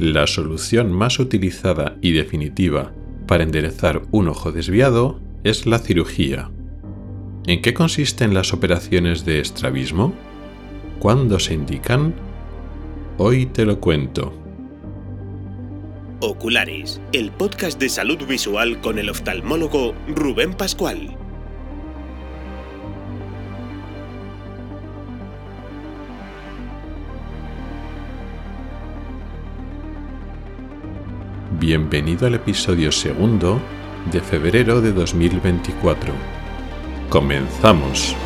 La solución más utilizada y definitiva para enderezar un ojo desviado es la cirugía. ¿En qué consisten las operaciones de estrabismo? ¿Cuándo se indican? Hoy te lo cuento. Oculares, el podcast de salud visual con el oftalmólogo Rubén Pascual. Bienvenido al episodio segundo de febrero de 2024. Comenzamos.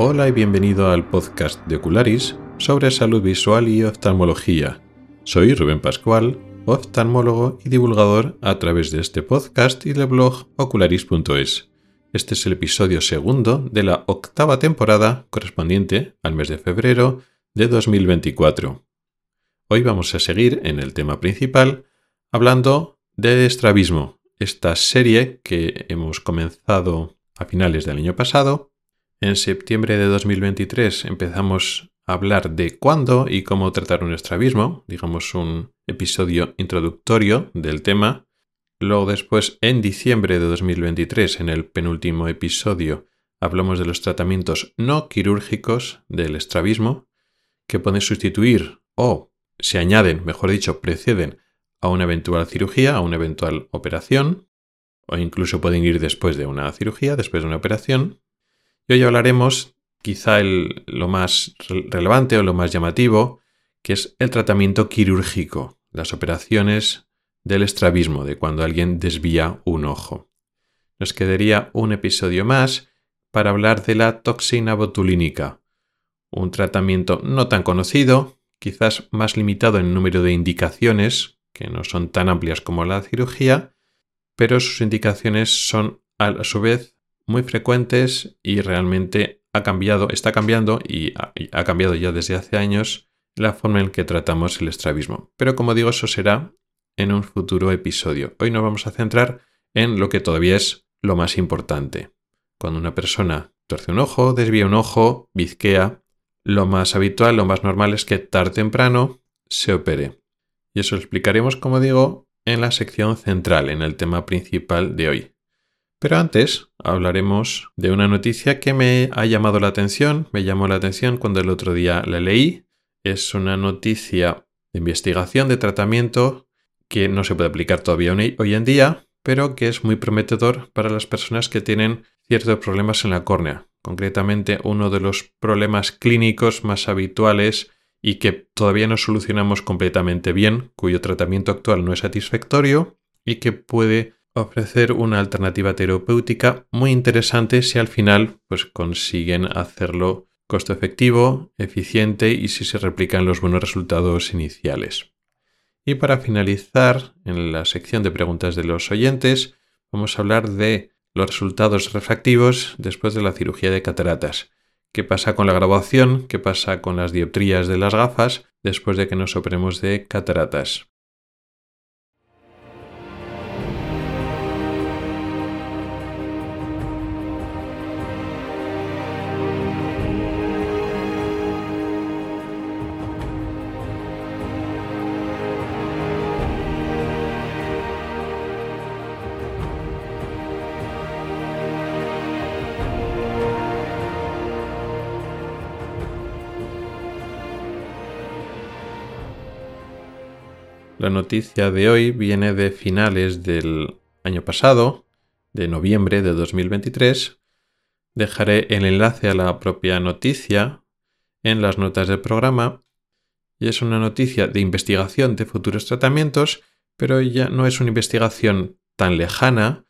Hola y bienvenido al podcast de Ocularis sobre salud visual y oftalmología. Soy Rubén Pascual, oftalmólogo y divulgador a través de este podcast y del blog ocularis.es. Este es el episodio segundo de la octava temporada correspondiente al mes de febrero de 2024. Hoy vamos a seguir en el tema principal hablando de estrabismo, esta serie que hemos comenzado a finales del año pasado en septiembre de 2023 empezamos a hablar de cuándo y cómo tratar un estrabismo, digamos un episodio introductorio del tema. Luego después, en diciembre de 2023, en el penúltimo episodio, hablamos de los tratamientos no quirúrgicos del estrabismo, que pueden sustituir o se añaden, mejor dicho, preceden a una eventual cirugía, a una eventual operación, o incluso pueden ir después de una cirugía, después de una operación. Y hoy hablaremos quizá lo más relevante o lo más llamativo, que es el tratamiento quirúrgico, las operaciones del estrabismo, de cuando alguien desvía un ojo. Nos quedaría un episodio más para hablar de la toxina botulínica, un tratamiento no tan conocido, quizás más limitado en número de indicaciones, que no son tan amplias como la cirugía, pero sus indicaciones son a su vez muy frecuentes y realmente ha cambiado, está cambiando y ha, cambiado ya desde hace años la forma en que tratamos el estrabismo. Pero como digo, eso será en un futuro episodio. Hoy nos vamos a centrar en lo que todavía es lo más importante. Cuando una persona torce un ojo, desvía un ojo, bizquea, lo más habitual, lo más normal es que tarde o temprano se opere. Y eso lo explicaremos, como digo, en la sección central, en el tema principal de hoy. Pero antes hablaremos de una noticia que me ha llamado la atención, me llamó la atención cuando el otro día la leí. Es una noticia de investigación de tratamiento que no se puede aplicar todavía hoy en día, pero que es muy prometedor para las personas que tienen ciertos problemas en la córnea. Concretamente, uno de los problemas clínicos más habituales y que todavía no solucionamos completamente bien, cuyo tratamiento actual no es satisfactorio y que puede ofrecer una alternativa terapéutica muy interesante si al final pues, consiguen hacerlo costo efectivo, eficiente y si se replican los buenos resultados iniciales. Y para finalizar, en la sección de preguntas de los oyentes, vamos a hablar de los resultados refractivos después de la cirugía de cataratas. ¿Qué pasa con la graduación? ¿Qué pasa con las dioptrías de las gafas después de que nos operemos de cataratas? La noticia de hoy viene de finales del año pasado, de noviembre de 2023. Dejaré el enlace a la propia noticia en las notas del programa. Y es una noticia de investigación de futuros tratamientos, pero ya no es una investigación tan lejana,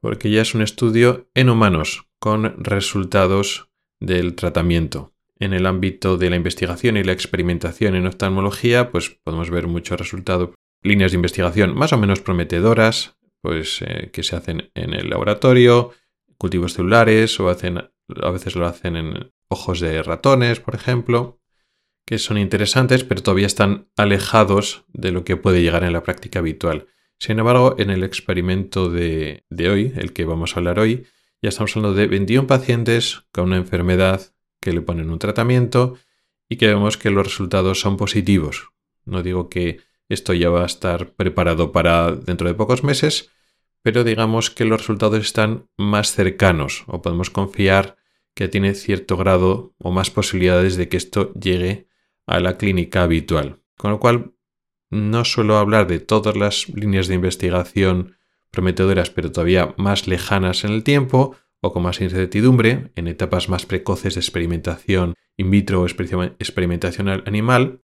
porque ya es un estudio en humanos con resultados del tratamiento. En el ámbito de la investigación y la experimentación en oftalmología, pues podemos ver muchos resultados, líneas de investigación más o menos prometedoras, pues eh, que se hacen en el laboratorio, cultivos celulares o hacen, a veces lo hacen en ojos de ratones, por ejemplo, que son interesantes, pero todavía están alejados de lo que puede llegar en la práctica habitual. Sin embargo, en el experimento de, de hoy, el que vamos a hablar hoy, ya estamos hablando de 21 pacientes con una enfermedad que le ponen un tratamiento y que vemos que los resultados son positivos. No digo que esto ya va a estar preparado para dentro de pocos meses, pero digamos que los resultados están más cercanos o podemos confiar que tiene cierto grado o más posibilidades de que esto llegue a la clínica habitual. Con lo cual, no suelo hablar de todas las líneas de investigación prometedoras, pero todavía más lejanas en el tiempo o con más incertidumbre, en etapas más precoces de experimentación in vitro o experimentación animal,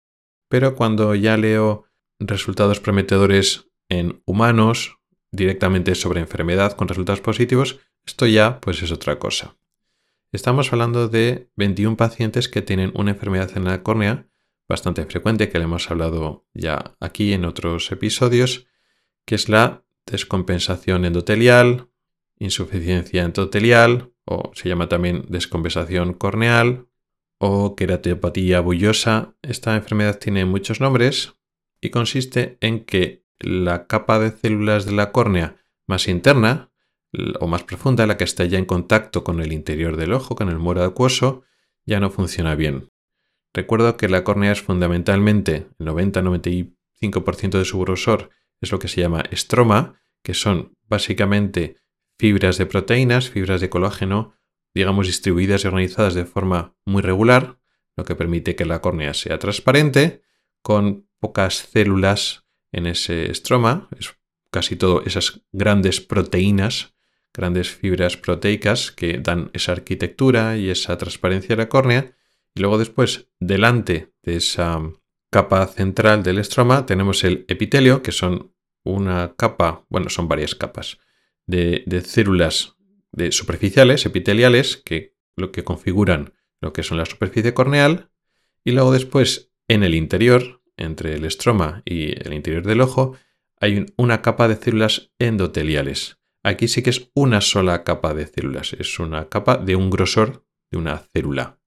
pero cuando ya leo resultados prometedores en humanos, directamente sobre enfermedad con resultados positivos, esto ya pues es otra cosa. Estamos hablando de 21 pacientes que tienen una enfermedad en la córnea bastante frecuente que le hemos hablado ya aquí en otros episodios, que es la descompensación endotelial, insuficiencia endotelial, o se llama también descompensación corneal, o queratopatia bullosa. Esta enfermedad tiene muchos nombres y consiste en que la capa de células de la córnea más interna o más profunda, la que está ya en contacto con el interior del ojo, con el muro acuoso, ya no funciona bien. Recuerdo que la córnea es fundamentalmente, el 90-95% de su grosor es lo que se llama estroma, que son básicamente fibras de proteínas, fibras de colágeno, digamos distribuidas y organizadas de forma muy regular, lo que permite que la córnea sea transparente, con pocas células en ese estroma, es casi todo esas grandes proteínas, grandes fibras proteicas que dan esa arquitectura y esa transparencia a la córnea. Y luego después, delante de esa capa central del estroma, tenemos el epitelio, que son una capa, bueno, son varias capas de, células de superficiales, epiteliales, que lo que configuran lo que son la superficie corneal, y luego después en el interior, entre el estroma y el interior del ojo, hay una capa de células endoteliales. Aquí sí que es una sola capa de células, es una capa de un grosor de una célula.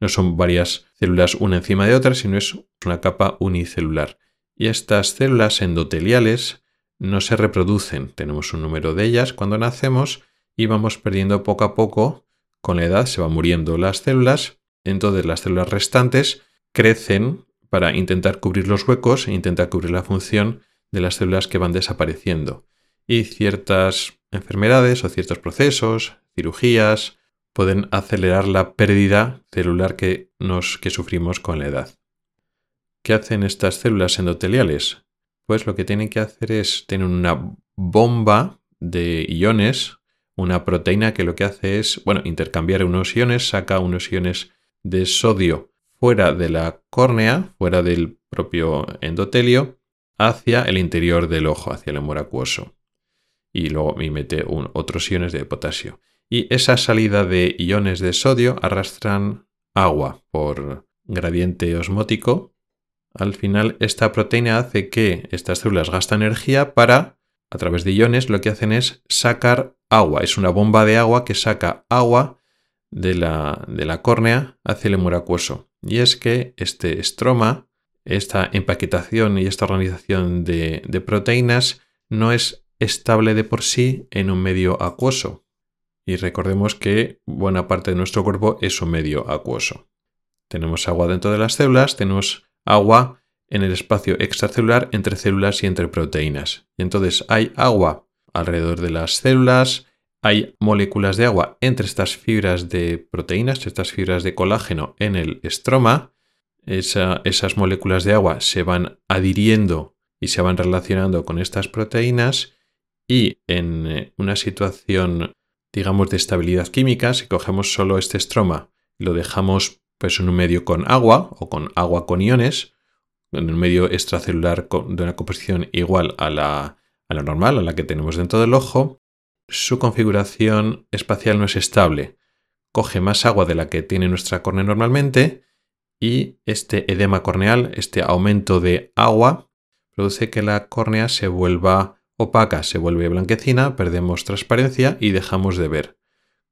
No son varias células una encima de otra, sino es una capa unicelular. Y estas células endoteliales no se reproducen. Tenemos un número de ellas cuando nacemos y vamos perdiendo poco a poco. Con la edad se van muriendo las células, entonces las células restantes crecen para intentar cubrir los huecos e intentar cubrir la función de las células que van desapareciendo. Y ciertas enfermedades o ciertos procesos, cirugías, pueden acelerar la pérdida celular que, que sufrimos con la edad. ¿Qué hacen estas células endoteliales? Pues lo que tienen que hacer es tener una bomba de iones, una proteína que lo que hace es, bueno, intercambiar unos iones, saca unos iones de sodio fuera de la córnea, fuera del propio endotelio, hacia el interior del ojo, hacia el humor acuoso. Y luego mete otros iones de potasio. Y esa salida de iones de sodio arrastran agua por gradiente osmótico al final esta proteína hace que estas células gasten energía para, a través de iones, lo que hacen es sacar agua. Es una bomba de agua que saca agua de la, de la córnea hacia el humor acuoso. Y es que este estroma, esta empaquetación y esta organización de, de proteínas no es estable de por sí en un medio acuoso. Y recordemos que buena parte de nuestro cuerpo es un medio acuoso. Tenemos agua dentro de las células, tenemos agua en el espacio extracelular entre células y entre proteínas. Y entonces hay agua alrededor de las células, hay moléculas de agua entre estas fibras de proteínas, estas fibras de colágeno en el estroma. esas moléculas de agua se van adhiriendo y se van relacionando con estas proteínas y en eh, una situación, digamos, de estabilidad química, si cogemos solo este estroma lo dejamos pues en un medio con agua o con agua con iones, en un medio extracelular de una composición igual a la, a la normal, a la que tenemos dentro del ojo, su configuración espacial no es estable, coge más agua de la que tiene nuestra córnea normalmente y este edema corneal, este aumento de agua, produce que la córnea se vuelva opaca, se vuelve blanquecina, perdemos transparencia y dejamos de ver.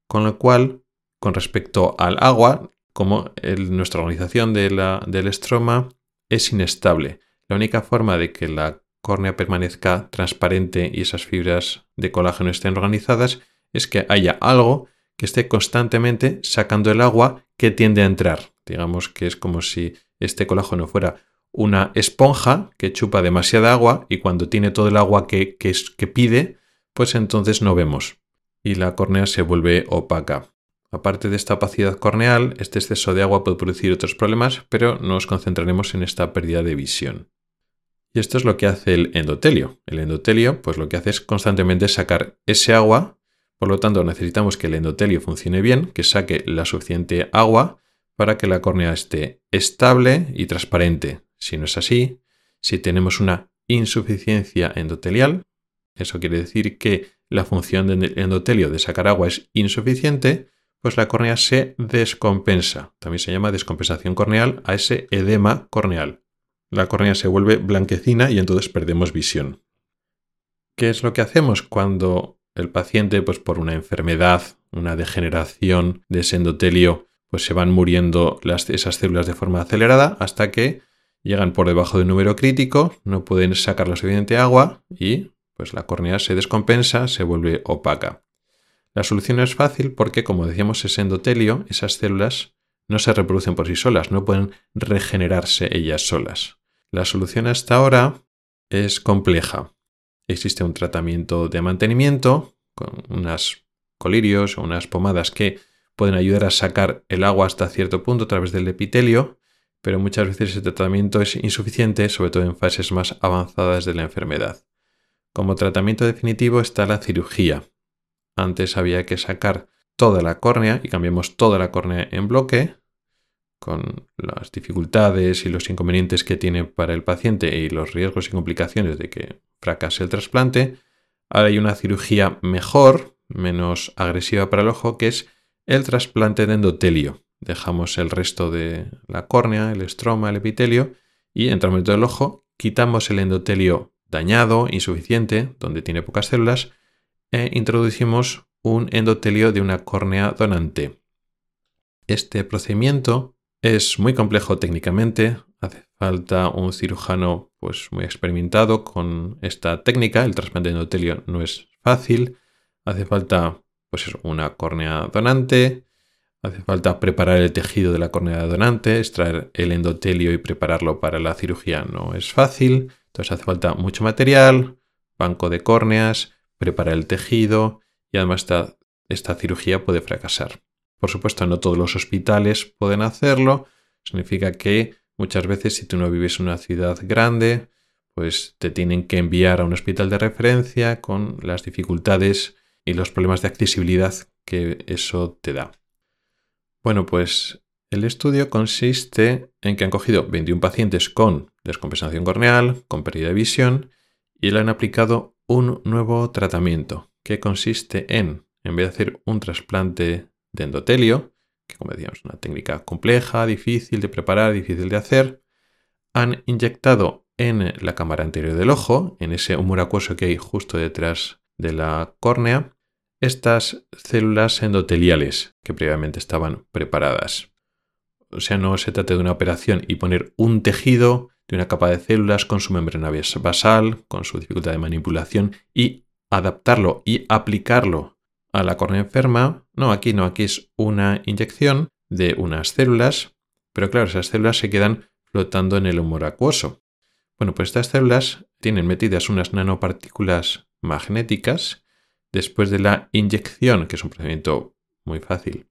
Con lo cual, con respecto al agua, como nuestra organización del estroma es inestable, la única forma de que la córnea permanezca transparente y esas fibras de colágeno estén organizadas es que haya algo que esté constantemente sacando el agua que tiende a entrar. Digamos que es como si este colágeno fuera una esponja que chupa demasiada agua y cuando tiene todo el agua que, que, que pide, pues entonces no vemos y la córnea se vuelve opaca. Aparte de esta opacidad corneal, este exceso de agua puede producir otros problemas, pero nos concentraremos en esta pérdida de visión. Y esto es lo que hace el endotelio. El endotelio, pues lo que hace es constantemente sacar ese agua, por lo tanto necesitamos que el endotelio funcione bien, que saque la suficiente agua para que la córnea esté estable y transparente. Si no es así, si tenemos una insuficiencia endotelial, eso quiere decir que la función del endotelio de sacar agua es insuficiente, pues la córnea se descompensa. También se llama descompensación corneal a ese edema corneal. La córnea se vuelve blanquecina y entonces perdemos visión. ¿Qué es lo que hacemos cuando el paciente, pues por una enfermedad, una degeneración de ese endotelio, pues se van muriendo esas células de forma acelerada hasta que llegan por debajo del número crítico, no pueden sacar la suficiente agua y pues la córnea se descompensa, se vuelve opaca. La solución es fácil porque, como decíamos, ese endotelio, esas células, no se reproducen por sí solas, no pueden regenerarse ellas solas. La solución hasta ahora es compleja. Existe un tratamiento de mantenimiento con unas colirios o unas pomadas que pueden ayudar a sacar el agua hasta cierto punto a través del epitelio, pero muchas veces ese tratamiento es insuficiente, sobre todo en fases más avanzadas de la enfermedad. Como tratamiento definitivo está la cirugía, antes había que sacar toda la córnea y cambiamos toda la córnea en bloque con las dificultades y los inconvenientes que tiene para el paciente y los riesgos y complicaciones de que fracase el trasplante. Ahora hay una cirugía mejor, menos agresiva para el ojo, que es el trasplante de endotelio. Dejamos el resto de la córnea, el estroma, el epitelio y entramos dentro del ojo, quitamos el endotelio dañado, insuficiente, donde tiene pocas células, e introducimos un endotelio de una córnea donante. Este procedimiento es muy complejo técnicamente, hace falta un cirujano pues, muy experimentado con esta técnica, el trasplante de endotelio no es fácil, hace falta pues una córnea donante, hace falta preparar el tejido de la córnea donante, extraer el endotelio y prepararlo para la cirugía. No es fácil, entonces hace falta mucho material, banco de córneas, preparar el tejido y además esta, esta cirugía puede fracasar. Por supuesto, no todos los hospitales pueden hacerlo. Significa que muchas veces si tú no vives en una ciudad grande, pues te tienen que enviar a un hospital de referencia con las dificultades y los problemas de accesibilidad que eso te da. Bueno, pues el estudio consiste en que han cogido 21 pacientes con descompensación corneal, con pérdida de visión, y le han aplicado un nuevo tratamiento que consiste en, en vez de hacer un trasplante de endotelio, que como decíamos es una técnica compleja, difícil de preparar, difícil de hacer, han inyectado en la cámara anterior del ojo, en ese humor acuoso que hay justo detrás de la córnea, estas células endoteliales que previamente estaban preparadas. O sea, no se trata de una operación y poner un tejido de una capa de células con su membrana basal, con su dificultad de manipulación y adaptarlo y aplicarlo a la córnea enferma. No, aquí no, aquí es una inyección de unas células, pero claro, esas células se quedan flotando en el humor acuoso. Bueno, pues estas células tienen metidas unas nanopartículas magnéticas. Después de la inyección, que es un procedimiento muy fácil,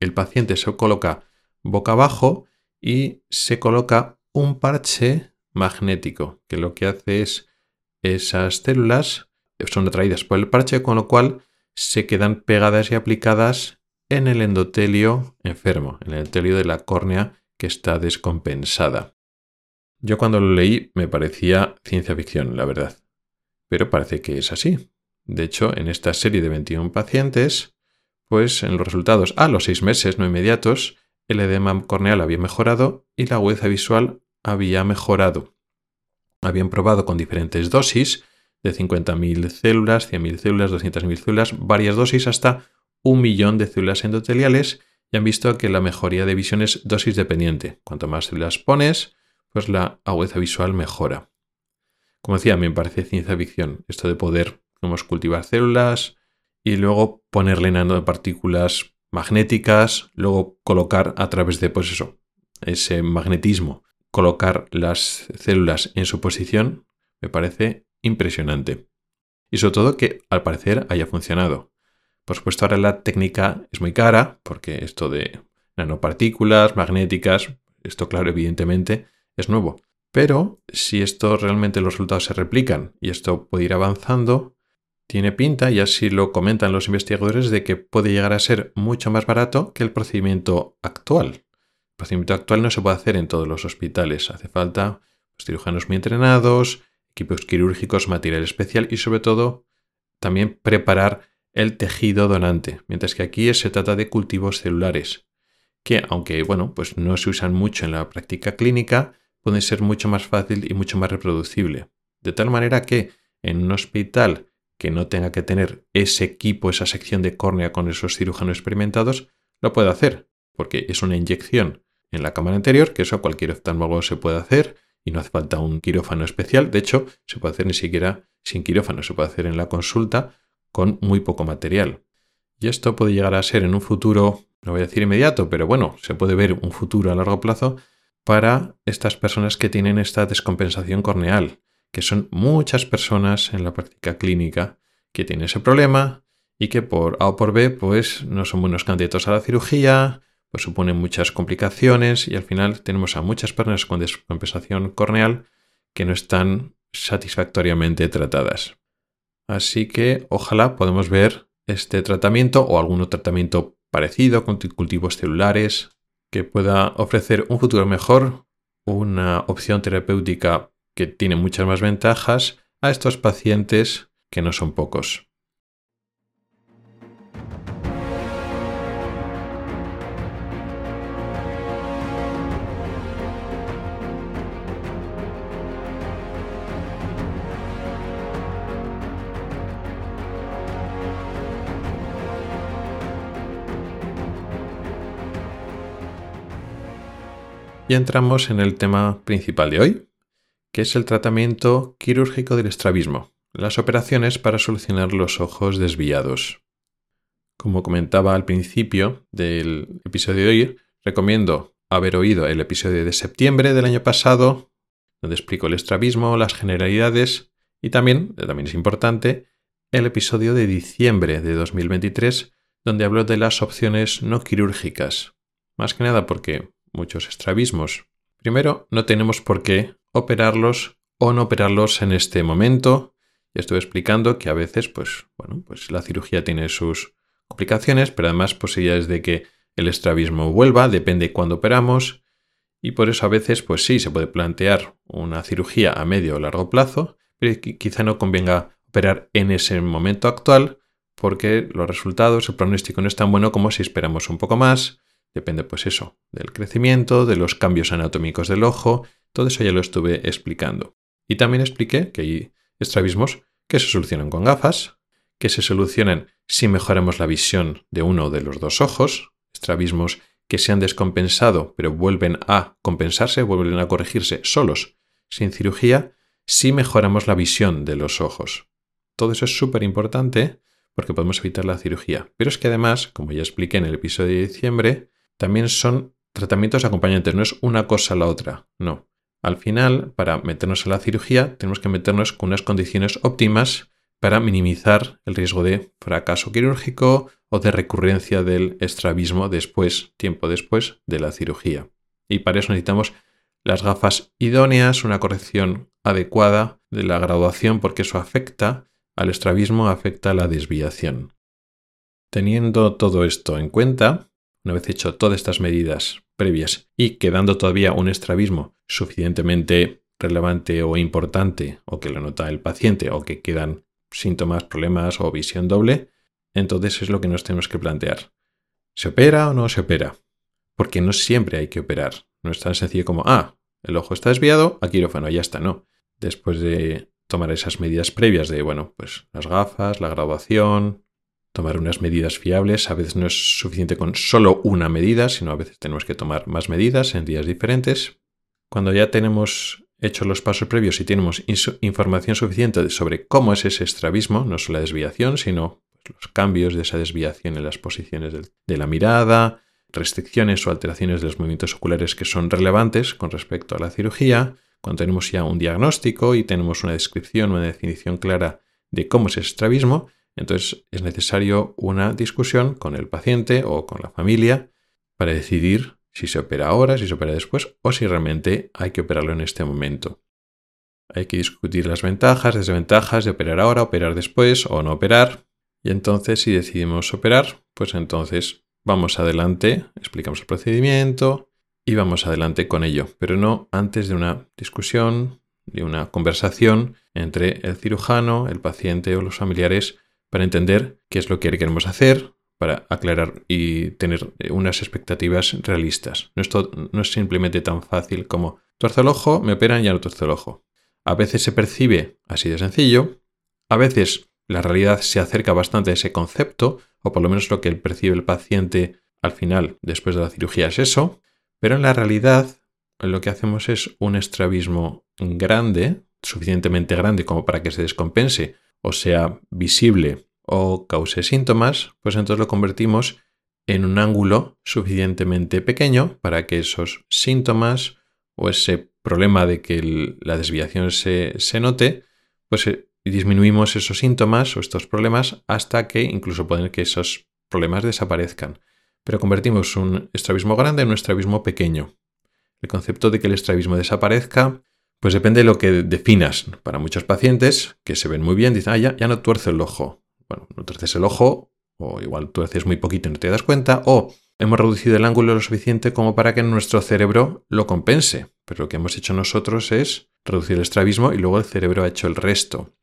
el paciente se coloca boca abajo y se coloca un parche magnético, que lo que hace es esas células son atraídas por el parche, con lo cual se quedan pegadas y aplicadas en el endotelio enfermo, en el endotelio de la córnea que está descompensada. Yo cuando lo leí me parecía ciencia ficción, la verdad. Pero parece que es así. De hecho, en esta serie de 21 pacientes, pues en los resultados a los seis meses no inmediatos, el edema corneal había mejorado y la agudeza visual había mejorado. Habían probado con diferentes dosis de 50.000 células, 100.000 células, 200.000 células, varias dosis hasta un millón de células endoteliales y han visto que la mejoría de visión es dosis dependiente. Cuanto más células pones, pues la agudeza visual mejora. Como decía, me parece ciencia ficción esto de poder cultivar células y luego ponerle partículas magnéticas, luego colocar a través de pues eso, ese magnetismo, colocar las células en su posición, me parece impresionante. Y sobre todo que al parecer haya funcionado. Por supuesto, ahora la técnica es muy cara, porque esto de nanopartículas magnéticas, esto claro, evidentemente, es nuevo. Pero si esto realmente los resultados se replican y esto puede ir avanzando, tiene pinta, y así lo comentan los investigadores, de que puede llegar a ser mucho más barato que el procedimiento actual. El procedimiento actual no se puede hacer en todos los hospitales. Hace falta pues, cirujanos muy entrenados, equipos quirúrgicos, material especial y sobre todo también preparar el tejido donante. Mientras que aquí se trata de cultivos celulares, que aunque bueno, pues no se usan mucho en la práctica clínica, pueden ser mucho más fácil y mucho más reproducible. De tal manera que en un hospital que no tenga que tener ese equipo, esa sección de córnea con esos cirujanos experimentados, lo puede hacer, porque es una inyección en la cámara anterior, que eso cualquier oftalmólogo se puede hacer y no hace falta un quirófano especial. De hecho, se puede hacer ni siquiera sin quirófano, se puede hacer en la consulta con muy poco material. Y esto puede llegar a ser en un futuro, no voy a decir inmediato, pero bueno, se puede ver un futuro a largo plazo para estas personas que tienen esta descompensación corneal, que son muchas personas en la práctica clínica que tienen ese problema y que por A o por B pues no son buenos candidatos a la cirugía, pues suponen muchas complicaciones y al final tenemos a muchas personas con descompensación corneal que no están satisfactoriamente tratadas. Así que ojalá podamos ver este tratamiento o algún otro tratamiento parecido con cultivos celulares que pueda ofrecer un futuro mejor, una opción terapéutica que tiene muchas más ventajas a estos pacientes que no son pocos. Y entramos en el tema principal de hoy, que es el tratamiento quirúrgico del estrabismo, las operaciones para solucionar los ojos desviados. Como comentaba al principio del episodio de hoy, recomiendo haber oído el episodio de septiembre del año pasado, donde explico el estrabismo, las generalidades y también, también es importante, el episodio de diciembre de 2023, donde hablo de las opciones no quirúrgicas. Más que nada porque muchos estrabismos. Primero, no tenemos por qué operarlos o no operarlos en este momento. Ya estuve explicando que a veces, pues, bueno, pues la cirugía tiene sus complicaciones, pero además posibilidades de que el estrabismo vuelva, depende cuándo operamos, y por eso a veces, pues sí, se puede plantear una cirugía a medio o largo plazo, pero quizá no convenga operar en ese momento actual, porque los resultados, el pronóstico no es tan bueno como si esperamos un poco más, depende pues eso, del crecimiento, de los cambios anatómicos del ojo, todo eso ya lo estuve explicando. Y también expliqué que hay estrabismos que se solucionan con gafas, que se solucionan si mejoramos la visión de uno de los dos ojos, estrabismos que se han descompensado pero vuelven a compensarse, vuelven a corregirse solos, sin cirugía, si mejoramos la visión de los ojos. Todo eso es súper importante porque podemos evitar la cirugía. Pero es que además, como ya expliqué en el episodio de diciembre, también son tratamientos acompañantes, no es una cosa la otra, no. Al final, para meternos a la cirugía, tenemos que meternos con unas condiciones óptimas para minimizar el riesgo de fracaso quirúrgico o de recurrencia del estrabismo después, tiempo después de la cirugía. Y para eso necesitamos las gafas idóneas, una corrección adecuada de la graduación, porque eso afecta al estrabismo, afecta a la desviación. Teniendo todo esto en cuenta, una vez hecho todas estas medidas previas y quedando todavía un estrabismo suficientemente relevante o importante o que lo nota el paciente o que quedan síntomas, problemas o visión doble, entonces es lo que nos tenemos que plantear. ¿Se opera o no se opera? Porque no siempre hay que operar. No es tan sencillo como, ah, el ojo está desviado, a quirófano, ya está, no. Después de tomar esas medidas previas de, bueno, pues las gafas, la graduación, tomar unas medidas fiables. A veces no es suficiente con solo una medida, sino a veces tenemos que tomar más medidas en días diferentes. Cuando ya tenemos hecho los pasos previos y tenemos información suficiente sobre cómo es ese estrabismo, no solo la desviación, sino los cambios de esa desviación en las posiciones de la mirada, restricciones o alteraciones de los movimientos oculares que son relevantes con respecto a la cirugía, cuando tenemos ya un diagnóstico y tenemos una descripción, una definición clara de cómo es el estrabismo, entonces es necesario una discusión con el paciente o con la familia para decidir si se opera ahora, si se opera después o si realmente hay que operarlo en este momento. Hay que discutir las ventajas, desventajas de operar ahora, operar después o no operar. Y entonces si decidimos operar, pues entonces vamos adelante, explicamos el procedimiento y vamos adelante con ello, pero no antes de una discusión, de una conversación entre el cirujano, el paciente o los familiares para entender qué es lo que queremos hacer, para aclarar y tener unas expectativas realistas. No es, no es simplemente tan fácil como tuerzo el ojo, me operan y ya no tuerzo el ojo. A veces se percibe así de sencillo, a veces la realidad se acerca bastante a ese concepto, o por lo menos lo que percibe el paciente al final, después de la cirugía, es eso, pero en la realidad lo que hacemos es un estrabismo grande, suficientemente grande como para que se descompense o sea visible o cause síntomas, pues entonces lo convertimos en un ángulo suficientemente pequeño para que esos síntomas o ese problema de que la desviación se, note, pues eh, disminuimos esos síntomas o estos problemas hasta que incluso pueden que esos problemas desaparezcan. Pero convertimos un estrabismo grande en un estrabismo pequeño. El concepto de que el estrabismo desaparezca pues depende de lo que definas. Para muchos pacientes que se ven muy bien, dicen, ah, ya, ya no tuerce el ojo. Bueno, no tuerces el ojo, o igual tuerces muy poquito y no te das cuenta, o hemos reducido el ángulo lo suficiente como para que nuestro cerebro lo compense. Pero lo que hemos hecho nosotros es reducir el estrabismo y luego el cerebro ha hecho el resto.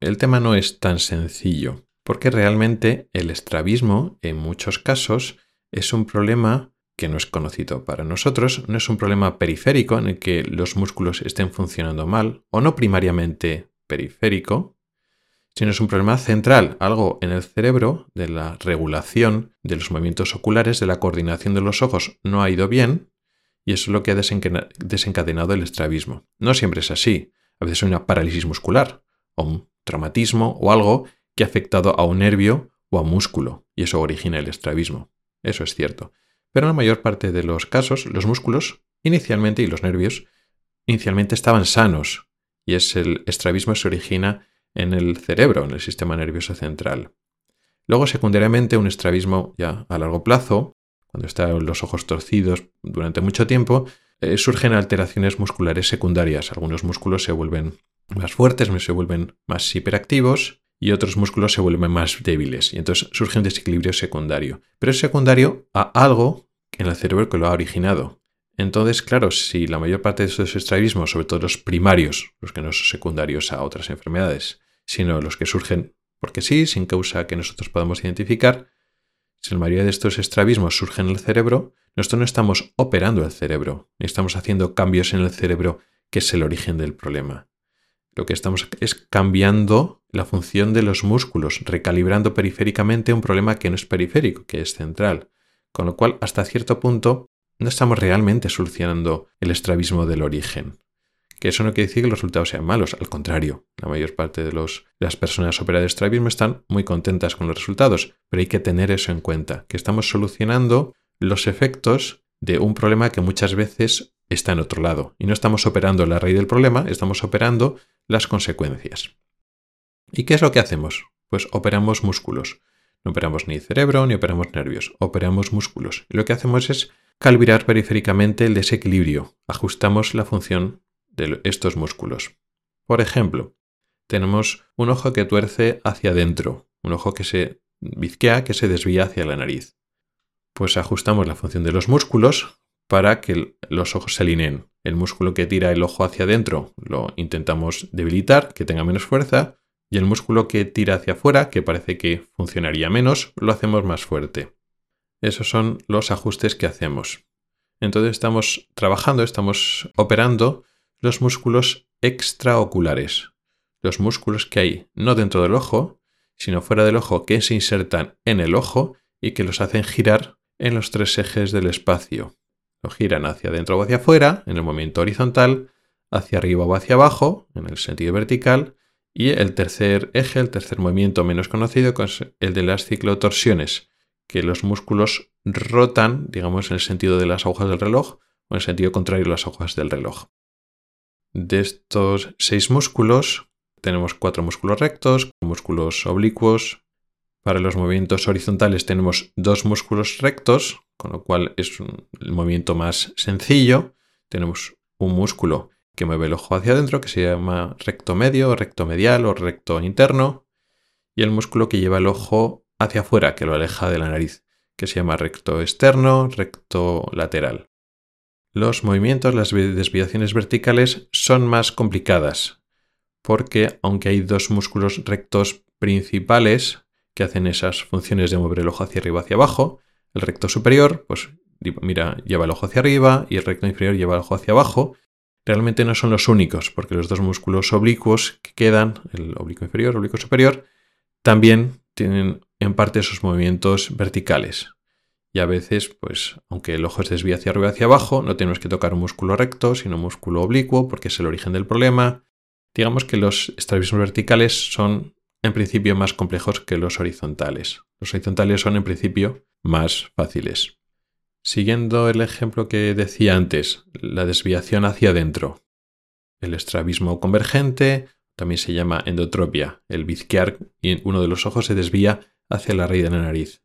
El tema no es tan sencillo, porque realmente el estrabismo, en muchos casos, es un problema que no es conocido para nosotros, no es un problema periférico en el que los músculos estén funcionando mal, o no primariamente periférico, sino es un problema central, algo en el cerebro de la regulación de los movimientos oculares, de la coordinación de los ojos no ha ido bien, y eso es lo que ha desencadenado el estrabismo. No siempre es así, a veces hay una parálisis muscular, o un traumatismo, o algo que ha afectado a un nervio o a un músculo, y eso origina el estrabismo. Eso es cierto. Pero en la mayor parte de los casos, los músculos inicialmente y los nervios inicialmente estaban sanos y es el estrabismo se origina en el cerebro, en el sistema nervioso central. Luego, secundariamente, un estrabismo ya a largo plazo, cuando están los ojos torcidos durante mucho tiempo, eh, surgen alteraciones musculares secundarias. Algunos músculos se vuelven más fuertes, se vuelven más hiperactivos y otros músculos se vuelven más débiles y entonces surge un desequilibrio secundario. Pero es secundario a algo en el cerebro que lo ha originado. Entonces, claro, si la mayor parte de estos estrabismos, sobre todo los primarios, los que no son secundarios a otras enfermedades, sino los que surgen porque sí, sin causa que nosotros podamos identificar, si la mayoría de estos estrabismos surgen en el cerebro, nosotros no estamos operando el cerebro, ni estamos haciendo cambios en el cerebro que es el origen del problema. Lo que estamos es cambiando la función de los músculos, recalibrando periféricamente un problema que no es periférico, que es central. Con lo cual, hasta cierto punto, no estamos realmente solucionando el estrabismo del origen. Que eso no quiere decir que los resultados sean malos, al contrario, la mayor parte de, las personas operadas de estrabismo están muy contentas con los resultados, pero hay que tener eso en cuenta, que estamos solucionando los efectos de un problema que muchas veces está en otro lado. Y no estamos operando la raíz del problema, estamos operando las consecuencias. ¿Y qué es lo que hacemos? Pues operamos músculos. No operamos ni cerebro ni operamos nervios, operamos músculos. Y lo que hacemos es calibrar periféricamente el desequilibrio, ajustamos la función de estos músculos. Por ejemplo, tenemos un ojo que tuerce hacia adentro, un ojo que se bizquea, que se desvía hacia la nariz. Pues ajustamos la función de los músculos para que los ojos se alineen. El músculo que tira el ojo hacia adentro lo intentamos debilitar, que tenga menos fuerza, Y el músculo que tira hacia afuera, que parece que funcionaría menos, lo hacemos más fuerte. Esos son los ajustes que hacemos. Entonces estamos trabajando, estamos operando los músculos extraoculares. Los músculos que hay no dentro del ojo, sino fuera del ojo que se insertan en el ojo y que los hacen girar en los tres ejes del espacio. Lo giran hacia adentro o hacia afuera, en el movimiento horizontal, hacia arriba o hacia abajo, en el sentido vertical, y el tercer eje, el tercer movimiento menos conocido, es el de las ciclotorsiones, que los músculos rotan, digamos, en el sentido de las agujas del reloj o en el sentido contrario de las agujas del reloj. De estos seis músculos, tenemos cuatro músculos rectos, músculos oblicuos. Para los movimientos horizontales tenemos dos músculos rectos, con lo cual es el movimiento más sencillo. Tenemos un músculo que mueve el ojo hacia adentro, que se llama recto medio, recto medial o recto interno, y el músculo que lleva el ojo hacia afuera, que lo aleja de la nariz, que se llama recto externo, recto lateral. Los movimientos, las desviaciones verticales son más complicadas, porque aunque hay dos músculos rectos principales que hacen esas funciones de mover el ojo hacia arriba hacia abajo, el recto superior, pues mira, lleva el ojo hacia arriba y el recto inferior lleva el ojo hacia abajo, realmente no son los únicos, porque los dos músculos oblicuos que quedan, el oblicuo inferior, el oblicuo superior, también tienen en parte esos movimientos verticales. Y a veces, pues, aunque el ojo se desvía hacia arriba hacia abajo, no tenemos que tocar un músculo recto, sino un músculo oblicuo, porque es el origen del problema. Digamos que los estrabismos verticales son, en principio, más complejos que los horizontales. Los horizontales son, en principio, más fáciles. Siguiendo el ejemplo que decía antes, la desviación hacia adentro. El estrabismo convergente también se llama endotropia. El bizquear y uno de los ojos se desvía hacia la raíz de la nariz.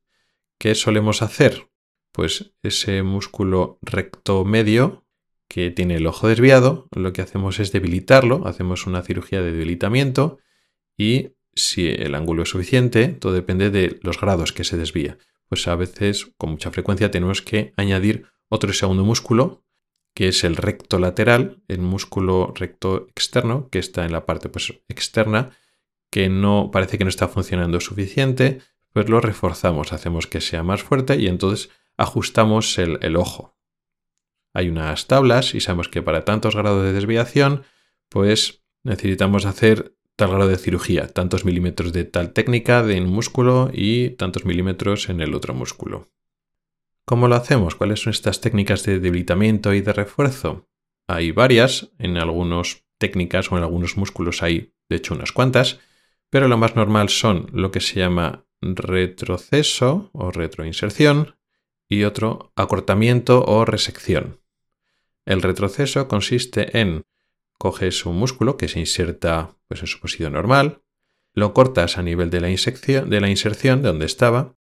¿Qué solemos hacer? Pues ese músculo recto medio que tiene el ojo desviado, lo que hacemos es debilitarlo, hacemos una cirugía de debilitamiento y si el ángulo es suficiente, todo depende de los grados que se desvía pues a veces con mucha frecuencia tenemos que añadir otro segundo músculo, que es el recto lateral, el músculo recto externo, que está en la parte pues, externa, que no parece que no está funcionando suficiente, pues lo reforzamos, hacemos que sea más fuerte y entonces ajustamos el, el ojo. Hay unas tablas y sabemos que para tantos grados de desviación, pues necesitamos hacer tal grado de cirugía, tantos milímetros de tal técnica de un músculo y tantos milímetros en el otro músculo. ¿Cómo lo hacemos? ¿Cuáles son estas técnicas de debilitamiento y de refuerzo? Hay varias, en algunas técnicas o en algunos músculos hay, de hecho, unas cuantas, pero lo más normal son lo que se llama retroceso o retroinserción y otro acortamiento o resección. El retroceso consiste en coges un músculo que se inserta pues, en su posición normal, lo cortas a nivel de la, de la inserción de donde estaba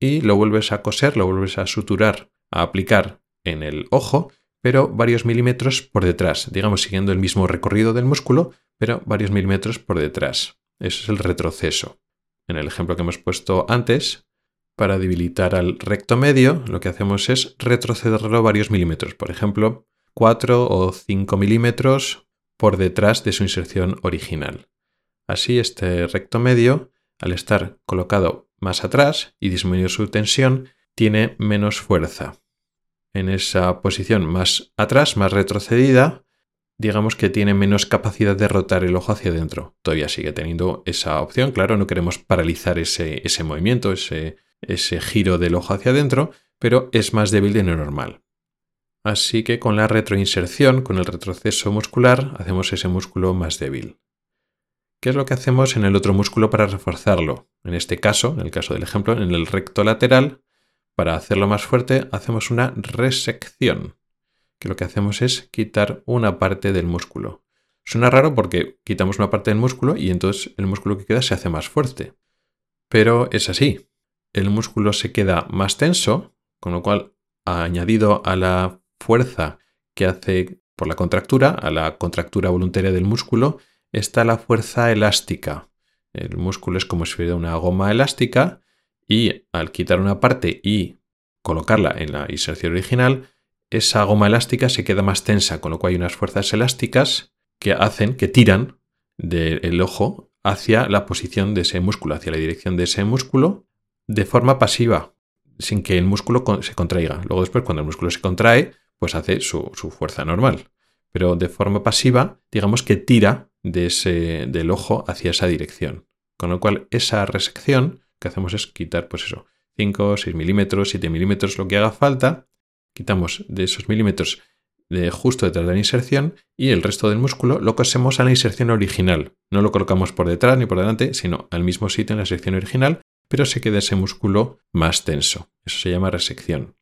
y lo vuelves a coser, lo vuelves a suturar, a aplicar en el ojo, pero varios milímetros por detrás, digamos siguiendo el mismo recorrido del músculo, pero varios milímetros por detrás. Eso es el retroceso. En el ejemplo que hemos puesto antes, para debilitar al recto medio, lo que hacemos es retrocederlo varios milímetros, por ejemplo, 4 o 5 milímetros por detrás de su inserción original. Así este recto medio, al estar colocado más atrás y disminuir su tensión, tiene menos fuerza. En esa posición más atrás, más retrocedida, digamos que tiene menos capacidad de rotar el ojo hacia adentro. Todavía sigue teniendo esa opción, claro, no queremos paralizar ese, ese movimiento, ese, ese giro del ojo hacia adentro, pero es más débil de lo normal. Así que con la retroinserción, con el retroceso muscular, hacemos ese músculo más débil. ¿Qué es lo que hacemos en el otro músculo para reforzarlo? En este caso, en el caso del ejemplo, en el recto lateral, para hacerlo más fuerte, hacemos una resección, que lo que hacemos es quitar una parte del músculo. Suena raro porque quitamos una parte del músculo y entonces el músculo que queda se hace más fuerte. Pero es así. El músculo se queda más tenso, con lo cual, añadido a la fuerza que hace por la contractura, a la contractura voluntaria del músculo, está la fuerza elástica. El músculo es como si fuera una goma elástica y al quitar una parte y colocarla en la inserción original, esa goma elástica se queda más tensa, con lo cual hay unas fuerzas elásticas que hacen, que tiran del ojo hacia la posición de ese músculo, hacia la dirección de ese músculo, de forma pasiva, sin que el músculo se contraiga. Luego después, cuando el músculo se contrae, pues hace su, fuerza normal. Pero de forma pasiva, digamos que tira de ese, del ojo hacia esa dirección. Con lo cual, esa resección que hacemos es quitar, pues eso, 5, 6 milímetros, 7 milímetros, lo que haga falta. Quitamos de esos milímetros de justo detrás de la inserción y el resto del músculo lo cosemos a la inserción original. No lo colocamos por detrás ni por delante, sino al mismo sitio en la sección original, pero se queda ese músculo más tenso. Eso se llama resección.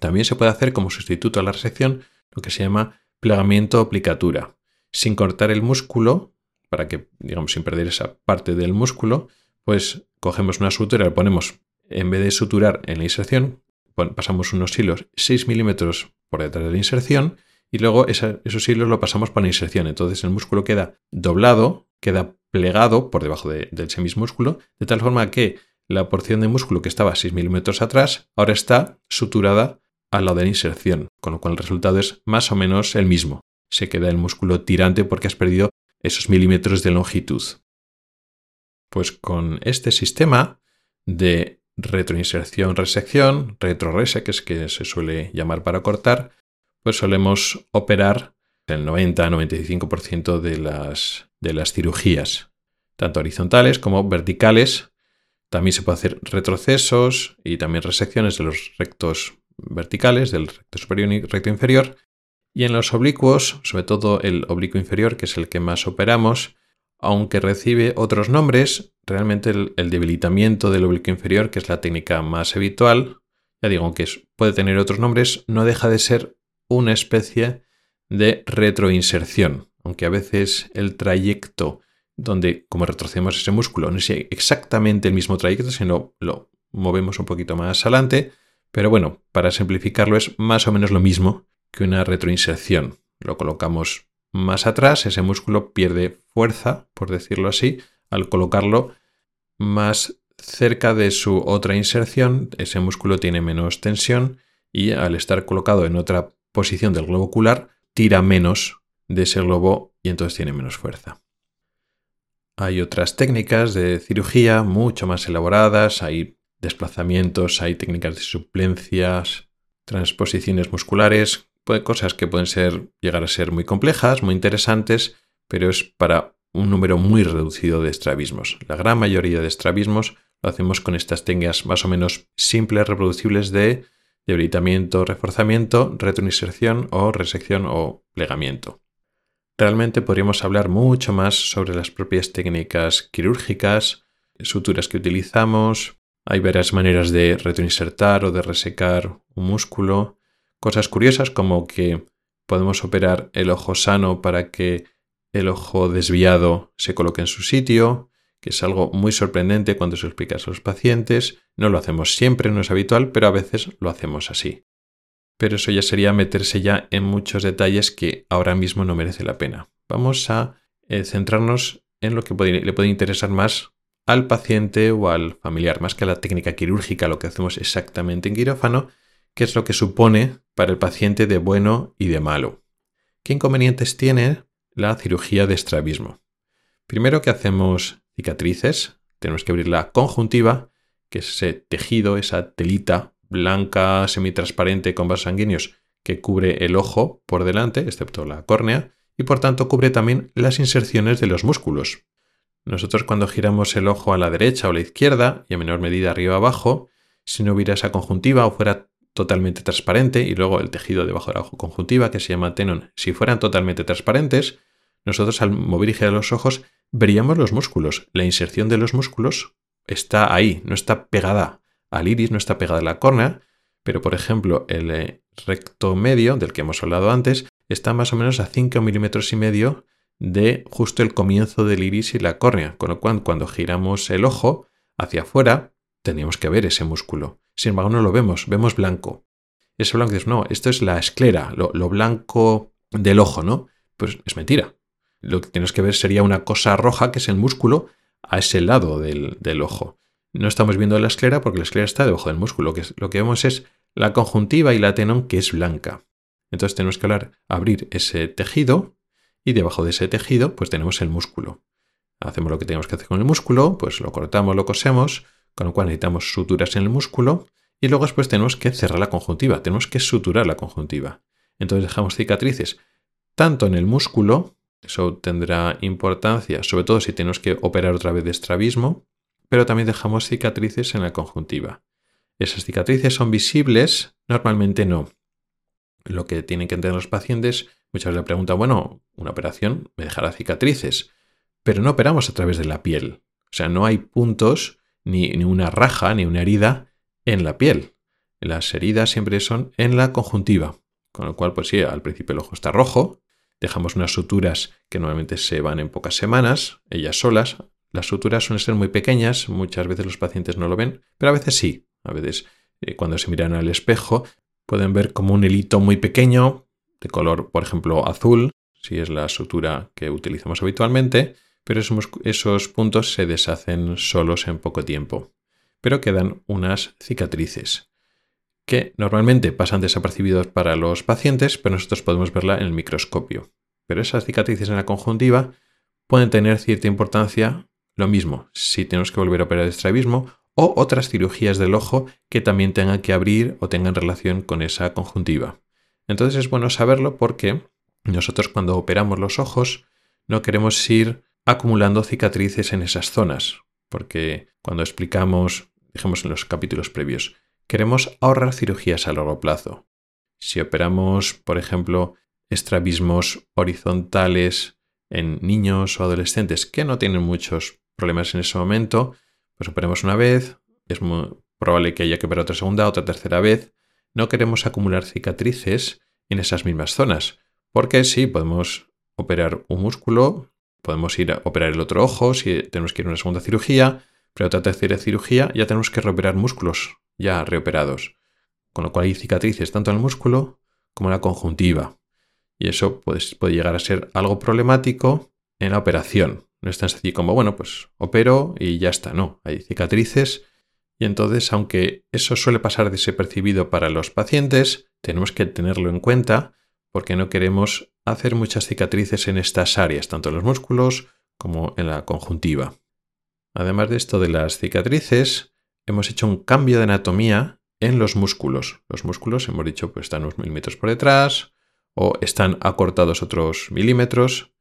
También se puede hacer como sustituto a la resección lo que se llama plegamiento o aplicatura. Sin cortar el músculo, para que, digamos, sin perder esa parte del músculo, pues cogemos una sutura, le ponemos, en vez de suturar en la inserción, pasamos unos hilos 6 milímetros por detrás de la inserción y luego esos hilos lo pasamos por la inserción. Entonces el músculo queda doblado, queda plegado por debajo de, ese mismo músculo, de tal forma que la porción de músculo que estaba 6 milímetros atrás ahora está suturada al lado de la inserción, con lo cual el resultado es más o menos el mismo. Se queda el músculo tirante porque has perdido esos milímetros de longitud. Pues con este sistema de retroinserción-resección, retrorese, que es que se suele llamar para cortar, pues solemos operar el 90-95% de las, de las cirugías, tanto horizontales como verticales. También se puede hacer retrocesos y también resecciones de los rectos verticales, del recto superior y recto inferior. Y en los oblicuos, sobre todo el oblicuo inferior, que es el que más operamos, aunque recibe otros nombres, realmente el, debilitamiento del oblicuo inferior, que es la técnica más habitual, ya digo que puede tener otros nombres, no deja de ser una especie de retroinserción, aunque a veces el trayecto donde, como retrocedemos ese músculo, no es exactamente el mismo trayecto, sino lo movemos un poquito más adelante, pero bueno, para simplificarlo es más o menos lo mismo que una retroinserción. Lo colocamos más atrás, ese músculo pierde fuerza, por decirlo así, al colocarlo más cerca de su otra inserción, ese músculo tiene menos tensión y al estar colocado en otra posición del globo ocular, tira menos de ese globo y entonces tiene menos fuerza. Hay otras técnicas de cirugía mucho más elaboradas, hay desplazamientos, hay técnicas de suplencias, transposiciones musculares, cosas que pueden ser, llegar a ser muy complejas, muy interesantes, pero es para un número muy reducido de estrabismos. La gran mayoría de estrabismos lo hacemos con estas técnicas más o menos simples, reproducibles de debilitamiento, reforzamiento, retroinserción o resección o plegamiento. Realmente podríamos hablar mucho más sobre las propias técnicas quirúrgicas, suturas que utilizamos. Hay varias maneras de retroinsertar o de resecar un músculo. Cosas curiosas como que podemos operar el ojo sano para que el ojo desviado se coloque en su sitio, que es algo muy sorprendente cuando se explica a los pacientes. No lo hacemos siempre, no es habitual, pero a veces lo hacemos así. Pero eso ya sería meterse ya en muchos detalles que ahora mismo no merece la pena. Vamos a eh, centrarnos en lo que le puede interesar más al paciente o al familiar, más que a la técnica quirúrgica, lo que hacemos exactamente en quirófano, qué es lo que supone para el paciente de bueno y de malo. ¿Qué inconvenientes tiene la cirugía de estrabismo? Primero que hacemos cicatrices, tenemos que abrir la conjuntiva, que es ese tejido, esa telita blanca semitransparente con vasos sanguíneos que cubre el ojo por delante, excepto la córnea, y por tanto cubre también las inserciones de los músculos. Nosotros cuando giramos el ojo a la derecha o a la izquierda, y a menor medida arriba abajo, si no hubiera esa conjuntiva o fuera totalmente transparente y luego el tejido debajo de la conjuntiva que se llama tenón. Si fueran totalmente transparentes, nosotros al mover y girar los ojos veríamos los músculos. La inserción de los músculos está ahí, no está pegada al iris, no está pegada a la córnea, pero por ejemplo el eh, recto medio del que hemos hablado antes está más o menos a 5 milímetros y medio de justo el comienzo del iris y la córnea, con lo cual cuando giramos el ojo hacia afuera, teníamos que ver ese músculo. Sin embargo, no lo vemos, vemos blanco. Ese blanco dices, no, esto es la esclera, lo, blanco del ojo, ¿no? Pues es mentira. Lo que tienes que ver sería una cosa roja, que es el músculo, a ese lado del, ojo. No estamos viendo la esclera porque la esclera está debajo del músculo. Lo que, lo que vemos es la conjuntiva y la tenón que es blanca. Entonces tenemos que abrir ese tejido y debajo de ese tejido pues tenemos el músculo. hacemos lo que tenemos que hacer con el músculo, pues lo cortamos, lo cosemos, con lo cual necesitamos suturas en el músculo y luego después tenemos que cerrar la conjuntiva, tenemos que suturar la conjuntiva. Entonces dejamos cicatrices tanto en el músculo, eso tendrá importancia, sobre todo si tenemos que operar otra vez de estrabismo, pero también dejamos cicatrices en la conjuntiva. ¿Esas cicatrices son visibles? Normalmente no. Lo que tienen que entender los pacientes, muchas veces le preguntan, bueno, una operación me dejará cicatrices, pero no operamos a través de la piel. O sea, no hay puntos, ni, ni una raja, ni una herida en la piel. Las heridas siempre son en la conjuntiva. Con lo cual, pues sí, al principio el ojo está rojo, dejamos unas suturas que normalmente se van en pocas semanas, ellas solas. Las suturas suelen ser muy pequeñas, muchas veces los pacientes no lo ven, pero a veces sí. A veces eh, cuando se miran al espejo pueden ver como un hilito muy pequeño, de color, por ejemplo, azul, si es la sutura que utilizamos habitualmente, pero esos, esos puntos se deshacen solos en poco tiempo. Pero quedan unas cicatrices que normalmente pasan desapercibidos para los pacientes, pero nosotros podemos verla en el microscopio. Pero esas cicatrices en la conjuntiva pueden tener cierta importancia, lo mismo, si tenemos que volver a operar el estrabismo o otras cirugías del ojo que también tengan que abrir o tengan relación con esa conjuntiva. Entonces es bueno saberlo porque nosotros cuando operamos los ojos no queremos ir acumulando cicatrices en esas zonas, porque cuando explicamos, dijimos en los capítulos previos, Queremos ahorrar cirugías a largo plazo. Si operamos, por ejemplo, estrabismos horizontales en niños o adolescentes que no tienen muchos problemas en ese momento, pues operamos una vez, es muy probable que haya que operar otra segunda, otra tercera vez. No queremos acumular cicatrices en esas mismas zonas, porque sí, podemos operar un músculo, podemos ir a operar el otro ojo si tenemos que ir a una segunda cirugía, pero otra tercera cirugía ya tenemos que reoperar músculos ya reoperados, con lo cual hay cicatrices tanto en el músculo como en la conjuntiva. Y eso pues, puede llegar a ser algo problemático en la operación. No es tan sencillo como, bueno, pues opero y ya está. No, hay cicatrices y entonces, aunque eso suele pasar desapercibido para los pacientes, tenemos que tenerlo en cuenta porque no queremos hacer muchas cicatrices en estas áreas, tanto en los músculos como en la conjuntiva. Además de esto de las cicatrices, hemos hecho un cambio de anatomía en los músculos. Los músculos, hemos dicho, pues están unos milímetros por detrás o están acortados otros milímetros.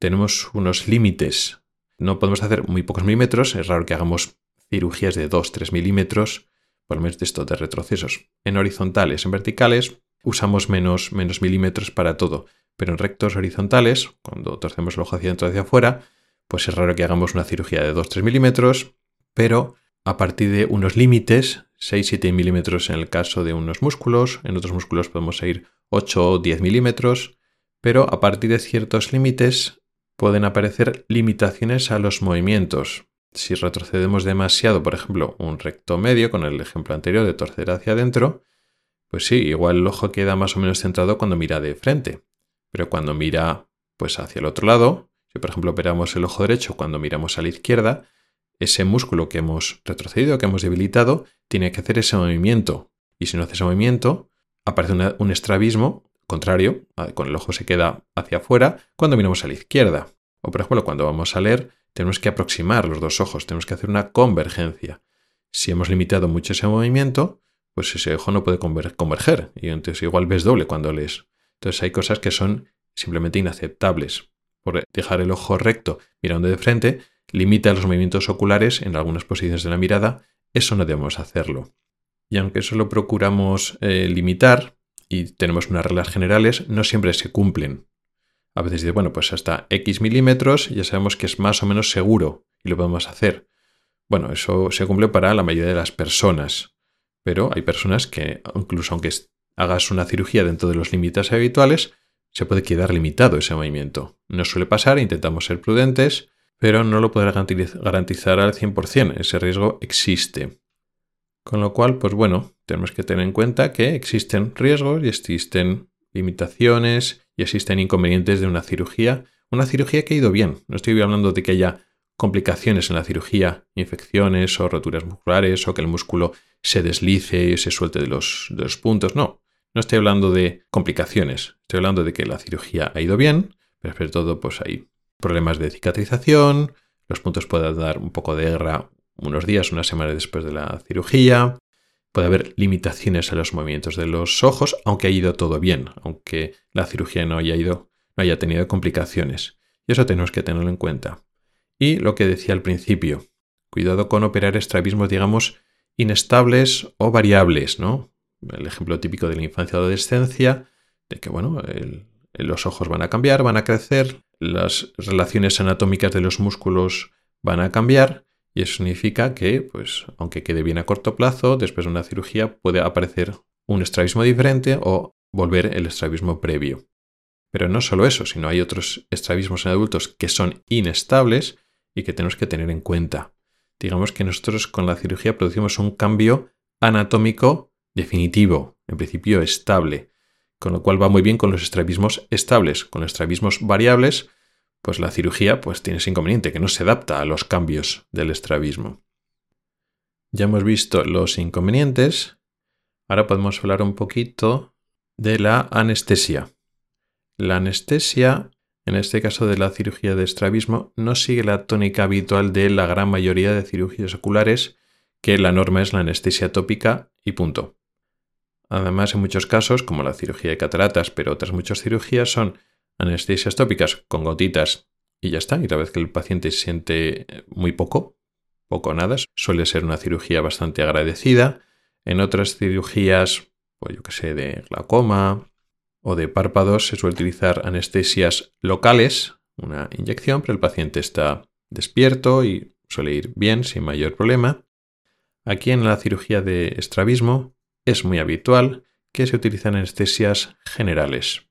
Tenemos unos límites. No podemos hacer muy pocos milímetros. Es raro que hagamos cirugías de 2-3 milímetros, por lo menos de esto de retrocesos. En horizontales, en verticales, usamos menos, menos milímetros para todo. Pero en rectos horizontales, cuando torcemos el ojo hacia adentro hacia afuera, pues es raro que hagamos una cirugía de 2-3 milímetros, pero a partir de unos límites, 6-7 milímetros en el caso de unos músculos, en otros músculos podemos ir 8 o 10 milímetros, pero a partir de ciertos límites pueden aparecer limitaciones a los movimientos. Si retrocedemos demasiado, por ejemplo, un recto medio, con el ejemplo anterior de torcer hacia adentro, pues sí, igual el ojo queda más o menos centrado cuando mira de frente, pero cuando mira pues hacia el otro lado, si por ejemplo operamos el ojo derecho cuando miramos a la izquierda, ese músculo que hemos retrocedido, que hemos debilitado, tiene que hacer ese movimiento. Y si no hace ese movimiento, aparece un estrabismo contrario, con el ojo se queda hacia afuera cuando miramos a la izquierda. O por ejemplo, cuando vamos a leer, tenemos que aproximar los dos ojos, tenemos que hacer una convergencia. Si hemos limitado mucho ese movimiento, pues ese ojo no puede converger y entonces igual ves doble cuando lees. Entonces hay cosas que son simplemente inaceptables. Por dejar el ojo recto mirando de frente, limita los movimientos oculares en algunas posiciones de la mirada, eso no debemos hacerlo. Y aunque eso lo procuramos eh, limitar y tenemos unas reglas generales, no siempre se cumplen. A veces dice, bueno, pues hasta X milímetros ya sabemos que es más o menos seguro y lo podemos hacer. Bueno, eso se cumple para la mayoría de las personas, pero hay personas que incluso aunque hagas una cirugía dentro de los límites habituales, se puede quedar limitado ese movimiento. No suele pasar, intentamos ser prudentes, pero no lo podrá garantizar al 100%, ese riesgo existe. Con lo cual, pues bueno, tenemos que tener en cuenta que existen riesgos y existen limitaciones y existen inconvenientes de una cirugía. Una cirugía que ha ido bien. No estoy hablando de que haya complicaciones en la cirugía, infecciones o roturas musculares o que el músculo se deslice y se suelte de los, puntos. No, no estoy hablando de complicaciones. Estoy hablando de que la cirugía ha ido bien, pero sobre todo pues hay problemas de cicatrización, los puntos pueden dar un poco de guerra unos días, una semana después de la cirugía. Puede haber limitaciones a los movimientos de los ojos, aunque haya ido todo bien, aunque la cirugía no haya ido, no haya tenido complicaciones. Y eso tenemos que tenerlo en cuenta. Y lo que decía al principio, cuidado con operar estrabismos, digamos, inestables o variables, ¿no? El ejemplo típico de la infancia o adolescencia, de que, bueno, los ojos van a cambiar, van a crecer, las relaciones anatómicas de los músculos van a cambiar y eso significa que, pues, aunque quede bien a corto plazo, después de una cirugía puede aparecer un estrabismo diferente o volver el estrabismo previo. Pero no solo eso, sino hay otros estrabismos en adultos que son inestables y que tenemos que tener en cuenta. Digamos que nosotros con la cirugía producimos un cambio anatómico definitivo, en principio estable, con lo cual va muy bien con los estrabismos estables. Con los estrabismos variables, pues la cirugía pues tiene ese inconveniente que no se adapta a los cambios del estrabismo. Ya hemos visto los inconvenientes, ahora podemos hablar un poquito de la anestesia. La anestesia, en este caso de la cirugía de estrabismo, no sigue la tónica habitual de la gran mayoría de cirugías oculares, que la norma es la anestesia tópica y punto. Además, en muchos casos, como la cirugía de cataratas, pero otras muchas cirugías son anestesias tópicas con gotitas y ya está. Y la vez que el paciente siente muy poco, poco o nada, suele ser una cirugía bastante agradecida. En otras cirugías, pues yo que sé, de glaucoma o de párpados, se suele utilizar anestesias locales, una inyección, pero el paciente está despierto y suele ir bien, sin mayor problema. Aquí en la cirugía de estrabismo es muy habitual que se utilizan anestesias generales.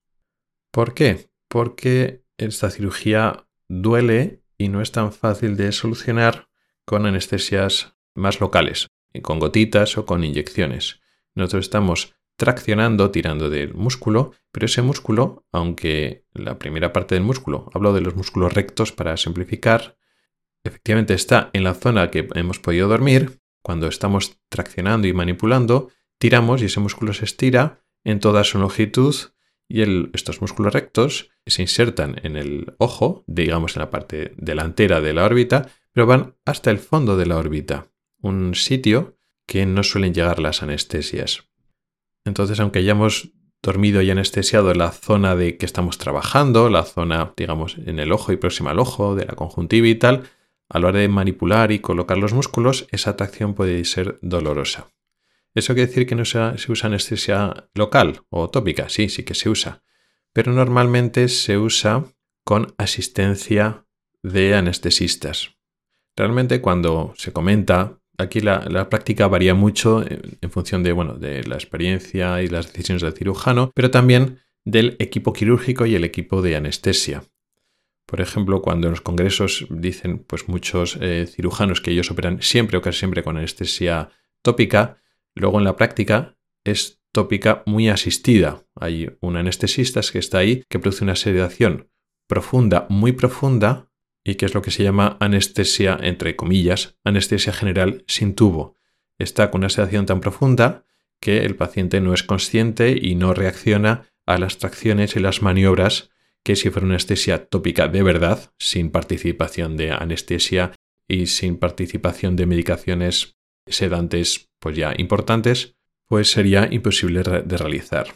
¿Por qué? Porque esta cirugía duele y no es tan fácil de solucionar con anestesias más locales, con gotitas o con inyecciones. Nosotros estamos traccionando, tirando del músculo, pero ese músculo, aunque la primera parte del músculo, hablo de los músculos rectos para simplificar, efectivamente está en la zona que hemos podido dormir, cuando estamos traccionando y manipulando, tiramos y ese músculo se estira en toda su longitud y estos músculos rectos se insertan en el ojo, digamos en la parte delantera de la órbita, pero van hasta el fondo de la órbita, un sitio que no suelen llegar las anestesias. Entonces, aunque hayamos dormido y anestesiado la zona de que estamos trabajando, la zona, digamos, en el ojo y próxima al ojo, de la conjuntiva y tal, a la hora de manipular y colocar los músculos, esa tracción puede ser dolorosa. ¿Eso quiere decir que no se, usa anestesia local o tópica? Sí, sí que se usa. Pero normalmente se usa con asistencia de anestesistas. Realmente cuando se comenta, aquí la, práctica varía mucho en, función de, bueno, de la experiencia y las decisiones del cirujano, pero también del equipo quirúrgico y el equipo de anestesia. Por ejemplo, cuando en los congresos dicen pues muchos eh, cirujanos que ellos operan siempre o casi siempre con anestesia tópica, Luego en la práctica es tópica muy asistida. Hay un anestesista que está ahí que produce una sedación profunda, muy profunda, y que es lo que se llama anestesia, entre comillas, anestesia general sin tubo. Está con una sedación tan profunda que el paciente no es consciente y no reacciona a las tracciones y las maniobras que si fuera una anestesia tópica de verdad, sin participación de anestesia y sin participación de medicaciones sedantes pues ya importantes, pues sería imposible de realizar.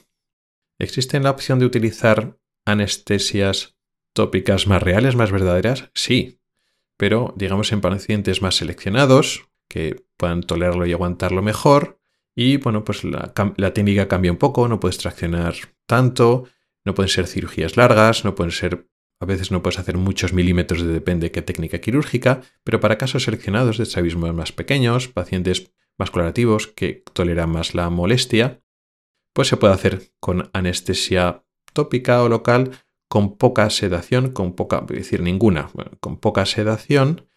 ¿Existe la opción de utilizar anestesias tópicas más reales, más verdaderas? Sí, pero digamos en pacientes más seleccionados, que puedan tolerarlo y aguantarlo mejor, y bueno, pues la, la técnica cambia un poco, no puedes traccionar tanto, no pueden ser cirugías largas, no pueden ser a veces no puedes hacer muchos milímetros de depende qué técnica quirúrgica, pero para casos seleccionados de estrabismos más pequeños, pacientes más colorativos que toleran más la molestia, pues se puede hacer con anestesia tópica o local con poca sedación, con poca, voy decir ninguna, con poca sedación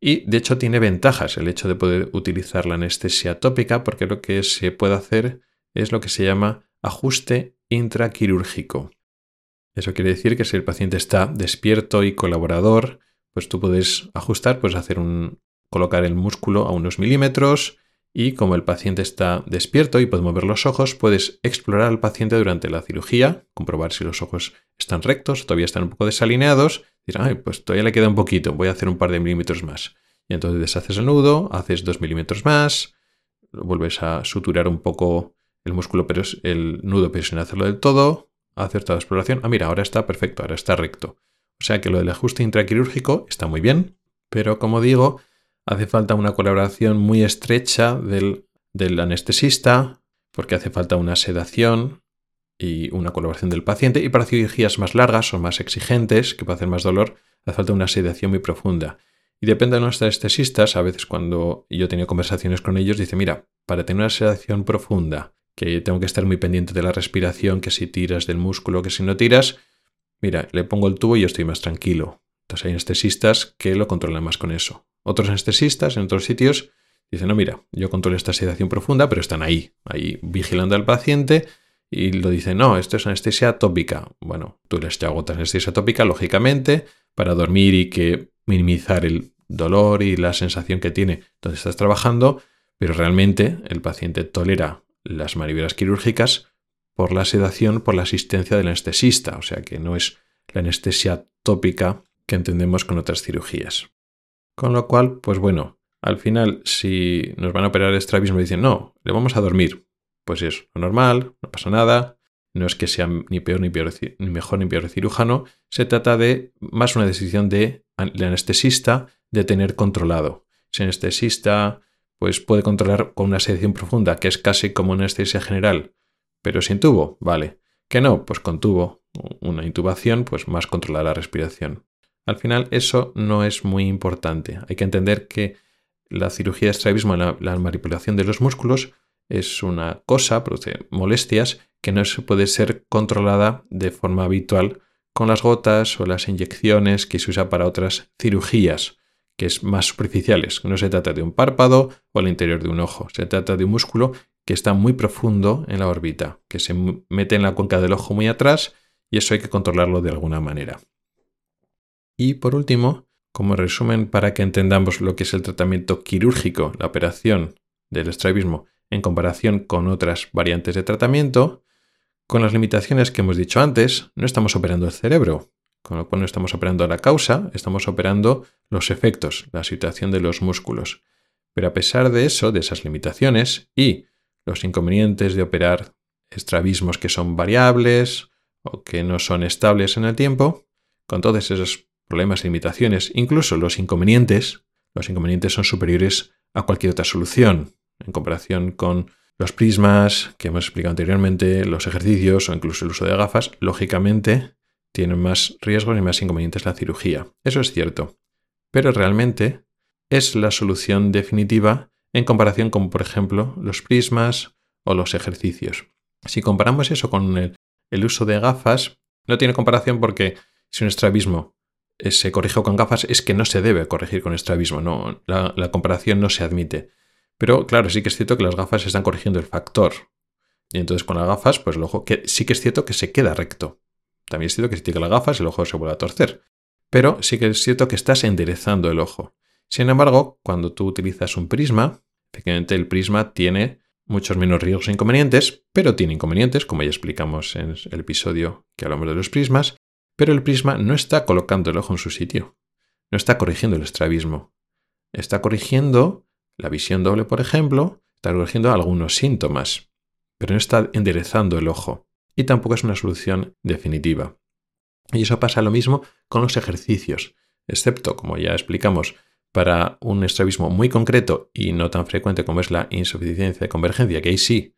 y de hecho tiene ventajas el hecho de poder utilizar la anestesia tópica porque lo que se puede hacer es lo que se llama ajuste intraquirúrgico. Eso quiere decir que si el paciente está despierto y colaborador, pues tú puedes ajustar, puedes hacer un, colocar el músculo a unos milímetros y como el paciente está despierto y puede mover los ojos, puedes explorar al paciente durante la cirugía, comprobar si los ojos están rectos, todavía están un poco desalineados, Dices, ay, pues todavía le queda un poquito, voy a hacer un par de milímetros más. Y entonces deshaces el nudo, haces dos milímetros más, vuelves a suturar un poco el músculo, pero el nudo, pero sin hacerlo del todo, la exploración. Ah, mira, ahora está perfecto, ahora está recto. O sea que lo del ajuste intraquirúrgico está muy bien, pero como digo, hace falta una colaboración muy estrecha del, del anestesista, porque hace falta una sedación y una colaboración del paciente. Y para cirugías más largas o más exigentes, que hacer más dolor, hace falta una sedación muy profunda. Y depende de nuestros anestesistas, a veces cuando yo he tenido conversaciones con ellos, dice, mira, para tener una sedación profunda, que tengo que estar muy pendiente de la respiración, que si tiras del músculo, que si no tiras, mira, le pongo el tubo y yo estoy más tranquilo. Entonces hay anestesistas que lo controlan más con eso. Otros anestesistas en otros sitios dicen, no, mira, yo controlo esta sedación profunda, pero están ahí, ahí vigilando al paciente y lo dicen, no, esto es anestesia tópica. Bueno, tú les agotas anestesia tópica, lógicamente, para dormir y que minimizar el dolor y la sensación que tiene donde estás trabajando, pero realmente el paciente tolera las maniobras quirúrgicas por la sedación, por la asistencia del anestesista, o sea que no es la anestesia tópica que entendemos con otras cirugías. Con lo cual, pues bueno, al final, si nos van a operar estrabismo y dicen, no, le vamos a dormir, pues es lo normal, no pasa nada, no es que sea ni peor ni, peor, ni mejor ni peor cirujano, se trata de más una decisión de anestesista de tener controlado. Si el anestesista pues puede controlar con una sedación profunda, que es casi como una anestesia general, pero sin tubo, vale. Que no, pues con tubo, una intubación, pues más controlar la respiración. Al final eso no es muy importante. Hay que entender que la cirugía de estrabismo, la, la manipulación de los músculos, es una cosa, produce molestias que no se puede ser controlada de forma habitual con las gotas o las inyecciones que se usa para otras cirugías, que es más superficiales. No se trata de un párpado o el interior de un ojo, se trata de un músculo que está muy profundo en la órbita, que se mete en la cuenca del ojo muy atrás y eso hay que controlarlo de alguna manera. Y por último, como resumen para que entendamos lo que es el tratamiento quirúrgico, la operación del estrabismo en comparación con otras variantes de tratamiento, con las limitaciones que hemos dicho antes, no estamos operando el cerebro, con lo cual no estamos operando la causa, estamos operando los efectos, la situación de los músculos. Pero a pesar de eso, de esas limitaciones y los inconvenientes de operar estrabismos que son variables o que no son estables en el tiempo, con todos esos problemas y limitaciones, incluso los inconvenientes, los inconvenientes son superiores a cualquier otra solución en comparación con los prismas que hemos explicado anteriormente, los ejercicios o incluso el uso de gafas, lógicamente tienen más riesgos y más inconvenientes la cirugía. Eso es cierto. Pero realmente es la solución definitiva en comparación con, por ejemplo, los prismas o los ejercicios. Si comparamos eso con el, uso de gafas, no tiene comparación porque si un estrabismo eh, se corrige con gafas es que no se debe corregir con estrabismo, no, la comparación no se admite. Pero claro, sí que es cierto que las gafas están corrigiendo el factor. Y entonces con las gafas, pues el ojo que, sí que es cierto que se queda recto. También es cierto que si tienes las gafas, el ojo se vuelve a torcer. Pero sí que es cierto que estás enderezando el ojo. Sin embargo, cuando tú utilizas un prisma, efectivamente el prisma tiene muchos menos riesgos e inconvenientes, pero tiene inconvenientes, como ya explicamos en el episodio que hablamos de los prismas, pero el prisma no está colocando el ojo en su sitio, no está corrigiendo el estrabismo, está corrigiendo la visión doble, por ejemplo, está corrigiendo algunos síntomas, pero no está enderezando el ojo y tampoco es una solución definitiva. Y eso pasa lo mismo con los ejercicios, excepto, como ya explicamos, para un estrabismo muy concreto y no tan frecuente como es la insuficiencia de convergencia, que ahí sí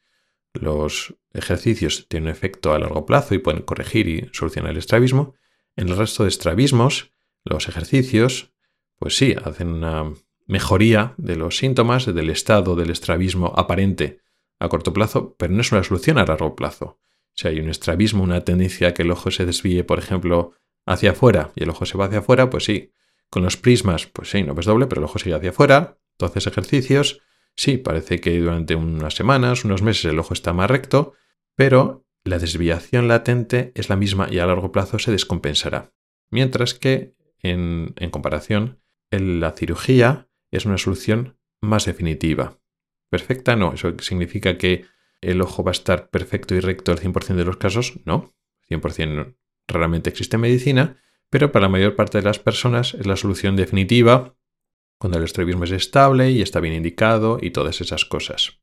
los ejercicios tienen efecto a largo plazo y pueden corregir y solucionar el estrabismo. En el resto de estrabismos, los ejercicios, pues sí, hacen una mejoría de los síntomas, del estado del estrabismo aparente a corto plazo, pero no es una solución a largo plazo. Si hay un estrabismo, una tendencia a que el ojo se desvíe, por ejemplo, hacia afuera y el ojo se va hacia afuera, pues sí. Con los prismas, pues sí, no ves doble, pero el ojo sigue hacia afuera. Entonces, ejercicios, sí, parece que durante unas semanas, unos meses el ojo está más recto, pero la desviación latente es la misma y a largo plazo se descompensará. Mientras que, en, en comparación, la cirugía es una solución más definitiva. Perfecta no, eso significa que el ojo va a estar perfecto y recto al 100% de los casos, no, 100% raramente existe medicina, pero para la mayor parte de las personas es la solución definitiva cuando el estrabismo es estable y está bien indicado y todas esas cosas.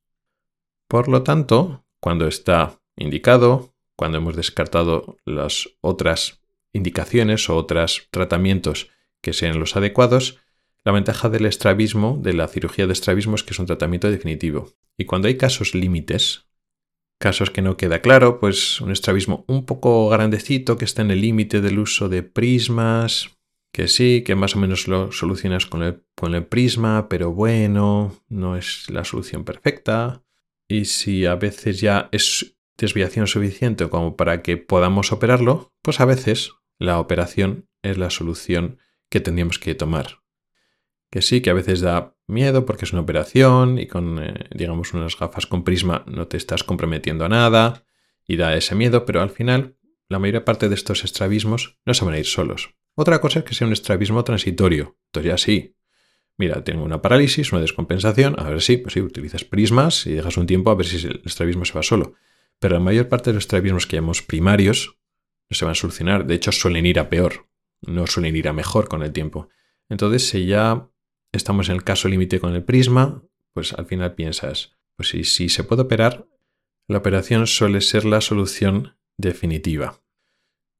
Por lo tanto, cuando está indicado, cuando hemos descartado las otras indicaciones o otros tratamientos que sean los adecuados, la ventaja del estrabismo, de la cirugía de estrabismo, es que es un tratamiento definitivo. Y cuando hay casos límites, casos que no queda claro, pues un estrabismo un poco grandecito que está en el límite del uso de prismas, que sí, que más o menos lo solucionas con el, con el prisma, pero bueno, no es la solución perfecta. Y si a veces ya es desviación suficiente como para que podamos operarlo, pues a veces la operación es la solución que tendríamos que tomar. Que sí, que a veces da miedo porque es una operación y con, eh, digamos, unas gafas con prisma no te estás comprometiendo a nada y da ese miedo, pero al final la mayor parte de estos estrabismos no se van a ir solos. Otra cosa es que sea un estrabismo transitorio. Entonces ya sí. Mira, tengo una parálisis, una descompensación. A ver si, pues sí, utilizas prismas y dejas un tiempo a ver si el estrabismo se va solo. Pero la mayor parte de los estrabismos que llamamos primarios no se van a solucionar. De hecho, suelen ir a peor. No suelen ir a mejor con el tiempo. Entonces, si ya estamos en el caso límite con el prisma, pues al final piensas, pues si, se puede operar, la operación suele ser la solución definitiva.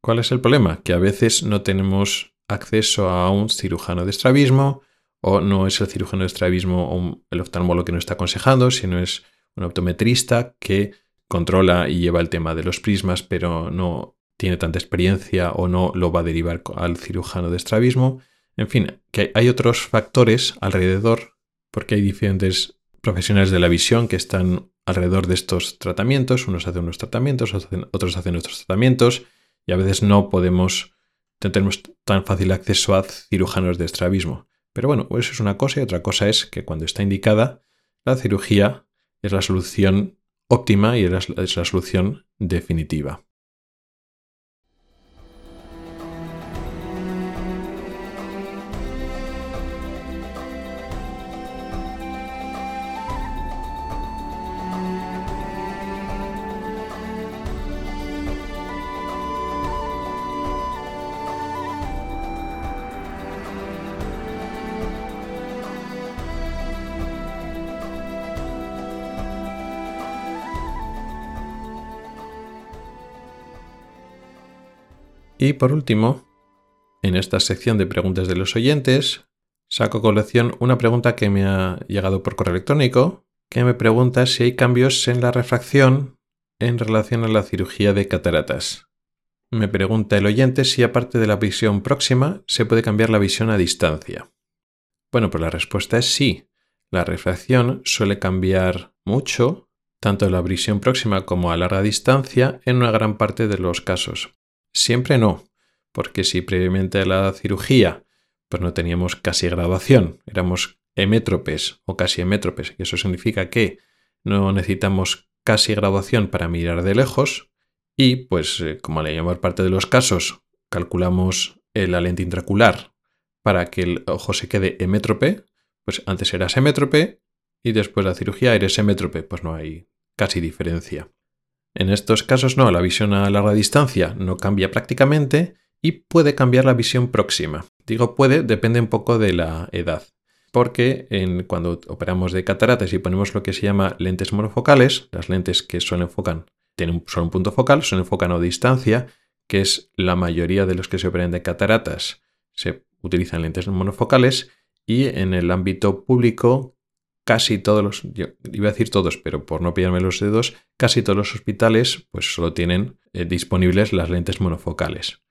¿Cuál es el problema? Que a veces no tenemos acceso a un cirujano de estrabismo o no es el cirujano de estrabismo o el oftalmólogo que nos está aconsejando, sino es un optometrista que controla y lleva el tema de los prismas, pero no tiene tanta experiencia o no lo va a derivar al cirujano de estrabismo. En fin, que hay otros factores alrededor, porque hay diferentes profesionales de la visión que están alrededor de estos tratamientos. Unos hacen unos tratamientos, otros hacen otros tratamientos y a veces no podemos, no tenemos tan fácil acceso a cirujanos de estrabismo. Pero bueno, eso es una cosa y otra cosa es que cuando está indicada, la cirugía es la solución óptima y es la solución definitiva. Y por último, en esta sección de preguntas de los oyentes, saco colección una pregunta que me ha llegado por correo electrónico, que me pregunta si hay cambios en la refracción en relación a la cirugía de cataratas. Me pregunta el oyente si aparte de la visión próxima se puede cambiar la visión a distancia. Bueno, pues la respuesta es sí. La refracción suele cambiar mucho, tanto en la visión próxima como a larga distancia, en una gran parte de los casos. Siempre no, porque si previamente a la cirugía pues no teníamos casi graduación, éramos hemétropes o casi hemétropes, y eso significa que no necesitamos casi graduación para mirar de lejos, y pues eh, como la mayor parte de los casos calculamos la lente intracular para que el ojo se quede hemétrope, pues antes eras hemétrope y después de la cirugía eres hemétrope, pues no hay casi diferencia. En estos casos no, la visión a larga distancia no cambia prácticamente y puede cambiar la visión próxima. Digo puede, depende un poco de la edad. Porque cuando operamos de cataratas y ponemos lo que se llama lentes monofocales, las lentes que solo enfocan, tienen un punto focal, solo enfocan a distancia, que es la mayoría de los que se operan de cataratas, se utilizan lentes monofocales y en el ámbito público casi todos los, iba a decir todos, pero por no pillarme los dedos, casi todos los hospitales pues solo tienen eh, disponibles las lentes monofocales.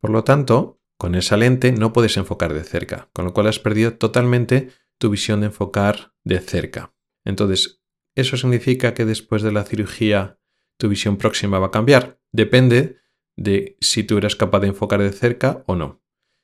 Por lo tanto, con esa lente no puedes enfocar de cerca, con lo cual has perdido totalmente tu visión de enfocar de cerca. Entonces, ¿eso significa que después de la cirugía tu visión próxima va a cambiar? Depende de si tú eres capaz de enfocar de cerca o no.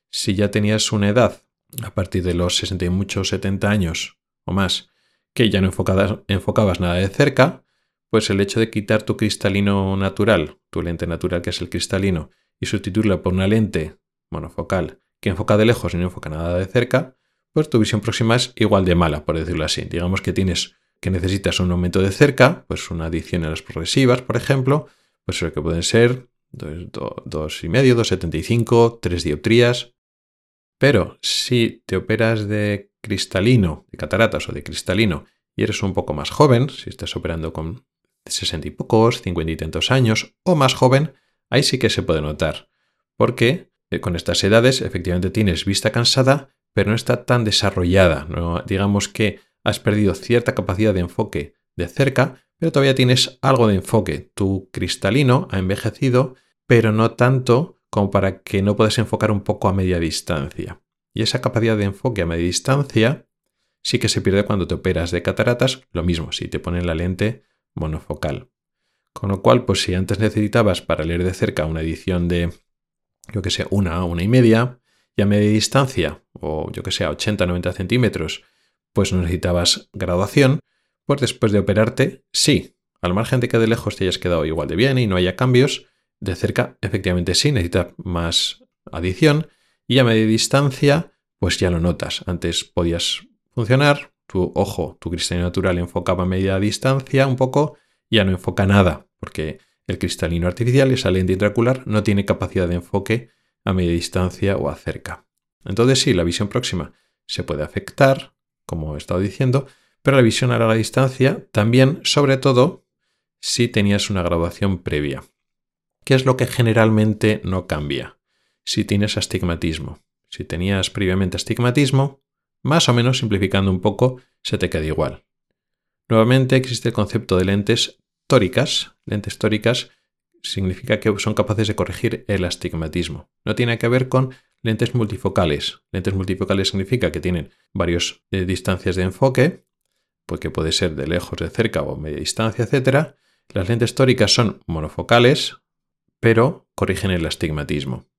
Si ya tenías una edad a partir de los 60 y muchos 70 años o más que ya no enfocabas nada de cerca, pues el hecho de quitar tu cristalino natural, tu lente natural que es el cristalino, y sustituirla por una lente monofocal que enfoca de lejos y no enfoca nada de cerca, pues tu visión próxima es igual de mala, por decirlo así. Digamos que tienes que necesitas un aumento de cerca, pues una adición a las progresivas, por ejemplo, pues lo que pueden ser 2,5, 2,75, 3 dioptrías. Pero si te operas de cristalino, de cataratas o de cristalino, y eres un poco más joven, si estás operando con 60 y pocos, 50 y tantos años o más joven, ahí sí que se puede notar. Porque eh, con estas edades efectivamente tienes vista cansada, pero no está tan desarrollada. digamos que has perdido cierta capacidad de enfoque de cerca, pero todavía tienes algo de enfoque. Tu cristalino ha envejecido, pero no tanto como para que no puedas enfocar un poco a media distancia. Y esa capacidad de enfoque a media distancia sí que se pierde cuando te operas de cataratas, lo mismo, si te ponen la lente monofocal. Con lo cual, pues si antes necesitabas para leer de cerca una edición de, yo que sé, una, una y media, y a media distancia, o yo que sé, 80-90 centímetros, pues no necesitabas graduación, pues después de operarte, sí, al margen de que de lejos te hayas quedado igual de bien y no haya cambios, de cerca efectivamente sí necesita más adición, y a media distancia, pues ya lo notas. Antes podías funcionar, tu ojo, tu cristalino natural enfocaba a media distancia un poco, ya no enfoca nada, porque el cristalino artificial, esa lente intraocular, no tiene capacidad de enfoque a media distancia o a cerca. Entonces sí, la visión próxima se puede afectar, como he estado diciendo, pero la visión a larga distancia también, sobre todo, si tenías una graduación previa. ¿Qué es lo que generalmente no cambia? Si tienes astigmatismo. Si tenías previamente astigmatismo, más o menos simplificando un poco, se te queda igual. Nuevamente existe el concepto de lentes tóricas. Lentes tóricas significa que son capaces de corregir el astigmatismo. No tiene que ver con lentes multifocales. Lentes multifocales significa que tienen varias eh, distancias de enfoque, porque puede ser de lejos, de cerca o media distancia, etc. Las lentes tóricas son monofocales, pero corrigen el astigmatismo.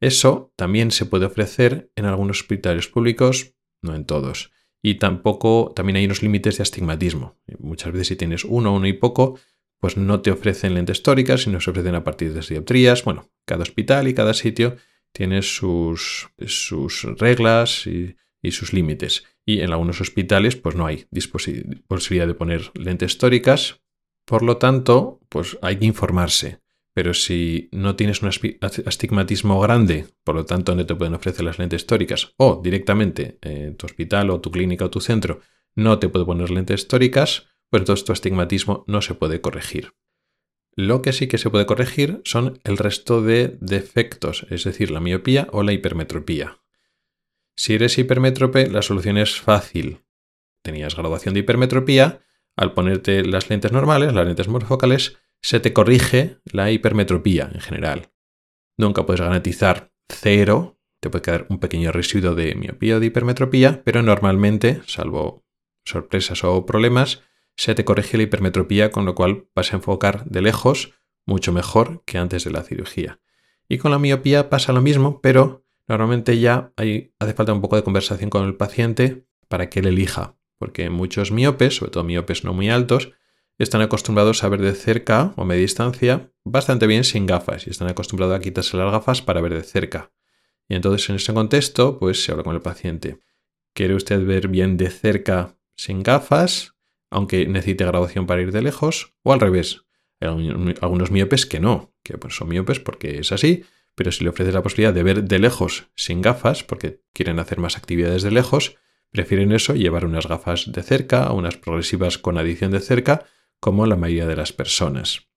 Eso también se puede ofrecer en algunos hospitales públicos no en todos. Y tampoco, también hay unos límites de astigmatismo. Muchas veces si tienes uno, uno y poco, pues no te ofrecen lentes tóricas, sino se ofrecen a partir de dioptrías. Bueno, cada hospital y cada sitio tiene sus, sus reglas y, y sus límites. Y en algunos hospitales pues no hay posibilidad de poner lentes tóricas. Por lo tanto, pues hay que informarse. Pero si no tienes un astigmatismo grande, por lo tanto no te pueden ofrecer las lentes tóricas, o directamente en tu hospital o tu clínica o tu centro no te puede poner lentes tóricas, pues entonces tu astigmatismo no se puede corregir. Lo que sí que se puede corregir son el resto de defectos, es decir, la miopía o la hipermetropía. Si eres hipermétrope, la solución es fácil. Tenías graduación de hipermetropía, al ponerte las lentes normales, las lentes morfocales, se te corrige la hipermetropía en general. Nunca puedes garantizar cero, te puede quedar un pequeño residuo de miopía o de hipermetropía, pero normalmente, salvo sorpresas o problemas, se te corrige la hipermetropía, con lo cual vas a enfocar de lejos mucho mejor que antes de la cirugía. Y con la miopía pasa lo mismo, pero normalmente ya hace falta un poco de conversación con el paciente para que él elija, porque muchos miopes, sobre todo miopes no muy altos, están acostumbrados a ver de cerca o media distancia bastante bien sin gafas y están acostumbrados a quitarse las gafas para ver de cerca. Y entonces en ese contexto, pues se habla con el paciente. ¿Quiere usted ver bien de cerca sin gafas, aunque necesite graduación para ir de lejos? O al revés. Hay algunos miopes que no, que pues son miopes porque es así, pero si le ofreces la posibilidad de ver de lejos sin gafas, porque quieren hacer más actividades de lejos, prefieren eso, llevar unas gafas de cerca, unas progresivas con adición de cerca, como la mayoría de las personas.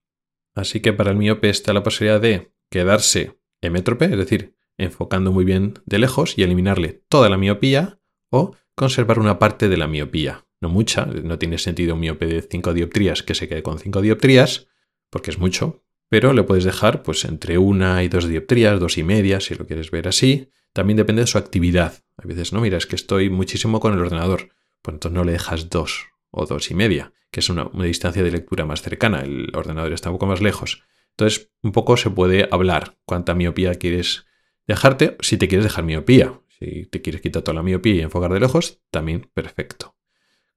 Así que para el miope está la posibilidad de quedarse hemétrope, es decir, enfocando muy bien de lejos y eliminarle toda la miopía, o conservar una parte de la miopía. No mucha, no tiene sentido un miope de 5 dioptrías que se quede con 5 dioptrías, porque es mucho, pero le puedes dejar pues entre una y dos dioptrías, dos y media, si lo quieres ver así. También depende de su actividad. A veces, no, mira, es que estoy muchísimo con el ordenador. Pues entonces no le dejas dos o dos y media que es una, distancia de lectura más cercana, el ordenador está un poco más lejos. Entonces, un poco se puede hablar cuánta miopía quieres dejarte, si te quieres dejar miopía. Si te quieres quitar toda la miopía y enfocar de lejos, también perfecto.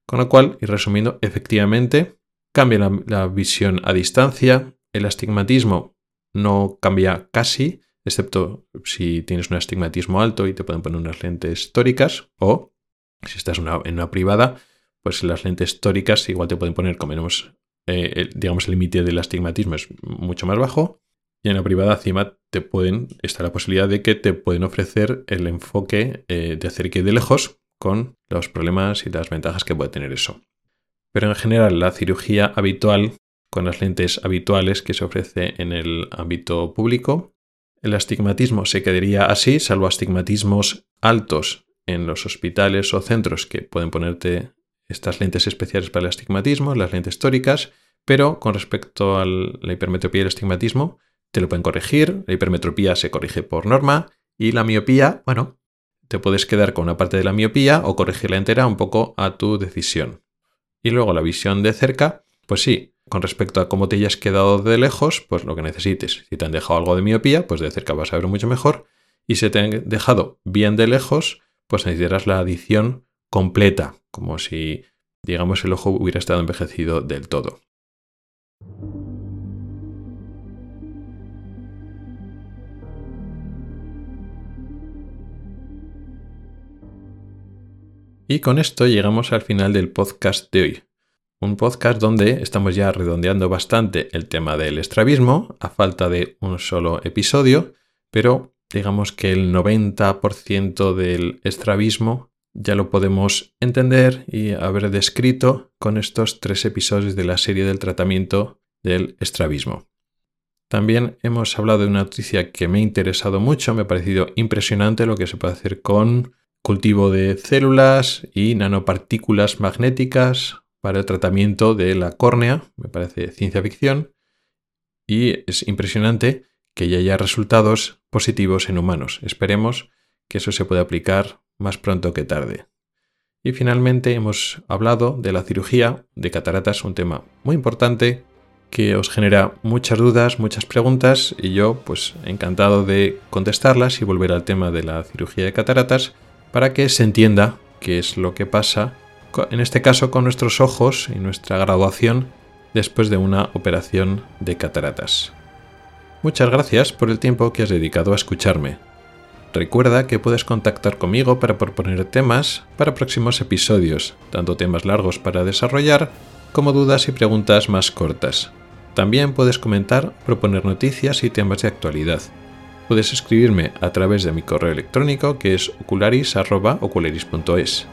Con lo cual, y resumiendo, efectivamente, cambia la, visión a distancia, el astigmatismo no cambia casi, excepto si tienes un astigmatismo alto y te pueden poner unas lentes tóricas, o si estás en una privada, pues las lentes tóricas igual te pueden poner con menos, eh, digamos, el límite del astigmatismo es mucho más bajo. Y en la privada encima te pueden, está la posibilidad de que te pueden ofrecer el enfoque eh, de cerca y de lejos con los problemas y las ventajas que puede tener eso. Pero en general la cirugía habitual con las lentes habituales que se ofrece en el ámbito público, el astigmatismo se quedaría así, salvo astigmatismos altos en los hospitales o centros que pueden ponerte estas lentes especiales para el astigmatismo, las lentes tóricas, pero con respecto a la hipermetropía y el astigmatismo, te lo pueden corregir, la hipermetropía se corrige por norma y la miopía, bueno, te puedes quedar con una parte de la miopía o corregirla entera un poco a tu decisión. Y luego la visión de cerca, pues sí, con respecto a cómo te hayas quedado de lejos, pues lo que necesites. Si te han dejado algo de miopía, pues de cerca vas a ver mucho mejor. Y si te han dejado bien de lejos, pues necesitarás la adición completa, como si, digamos, el ojo hubiera estado envejecido del todo. Y con esto llegamos al final del podcast de hoy. Un podcast donde estamos ya redondeando bastante el tema del estrabismo, a falta de un solo episodio, pero digamos que el 90% del estrabismo ya lo podemos entender y haber descrito con estos tres episodios de la serie del tratamiento del estrabismo. También hemos hablado de una noticia que me ha interesado mucho, me ha parecido impresionante lo que se puede hacer con cultivo de células y nanopartículas magnéticas para el tratamiento de la córnea, me parece ciencia ficción, y es impresionante que ya haya resultados positivos en humanos. Esperemos que eso se pueda aplicar más pronto que tarde. Y finalmente hemos hablado de la cirugía de cataratas, un tema muy importante que os genera muchas dudas, muchas preguntas y yo pues encantado de contestarlas y volver al tema de la cirugía de cataratas para que se entienda qué es lo que pasa, en este caso con nuestros ojos y nuestra graduación después de una operación de cataratas. Muchas gracias por el tiempo que has dedicado a escucharme. Recuerda que puedes contactar conmigo para proponer temas para próximos episodios, tanto temas largos para desarrollar como dudas y preguntas más cortas. También puedes comentar, proponer noticias y temas de actualidad puedes escribirme a través de mi correo electrónico que es ocularis.ocularis.es.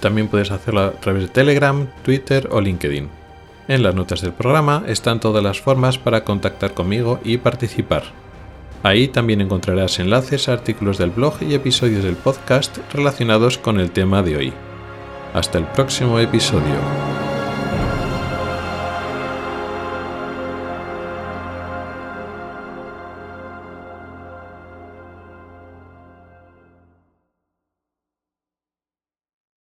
También puedes hacerlo a través de Telegram, Twitter o LinkedIn. En las notas del programa están todas las formas para contactar conmigo y participar. Ahí también encontrarás enlaces a artículos del blog y episodios del podcast relacionados con el tema de hoy. Hasta el próximo episodio.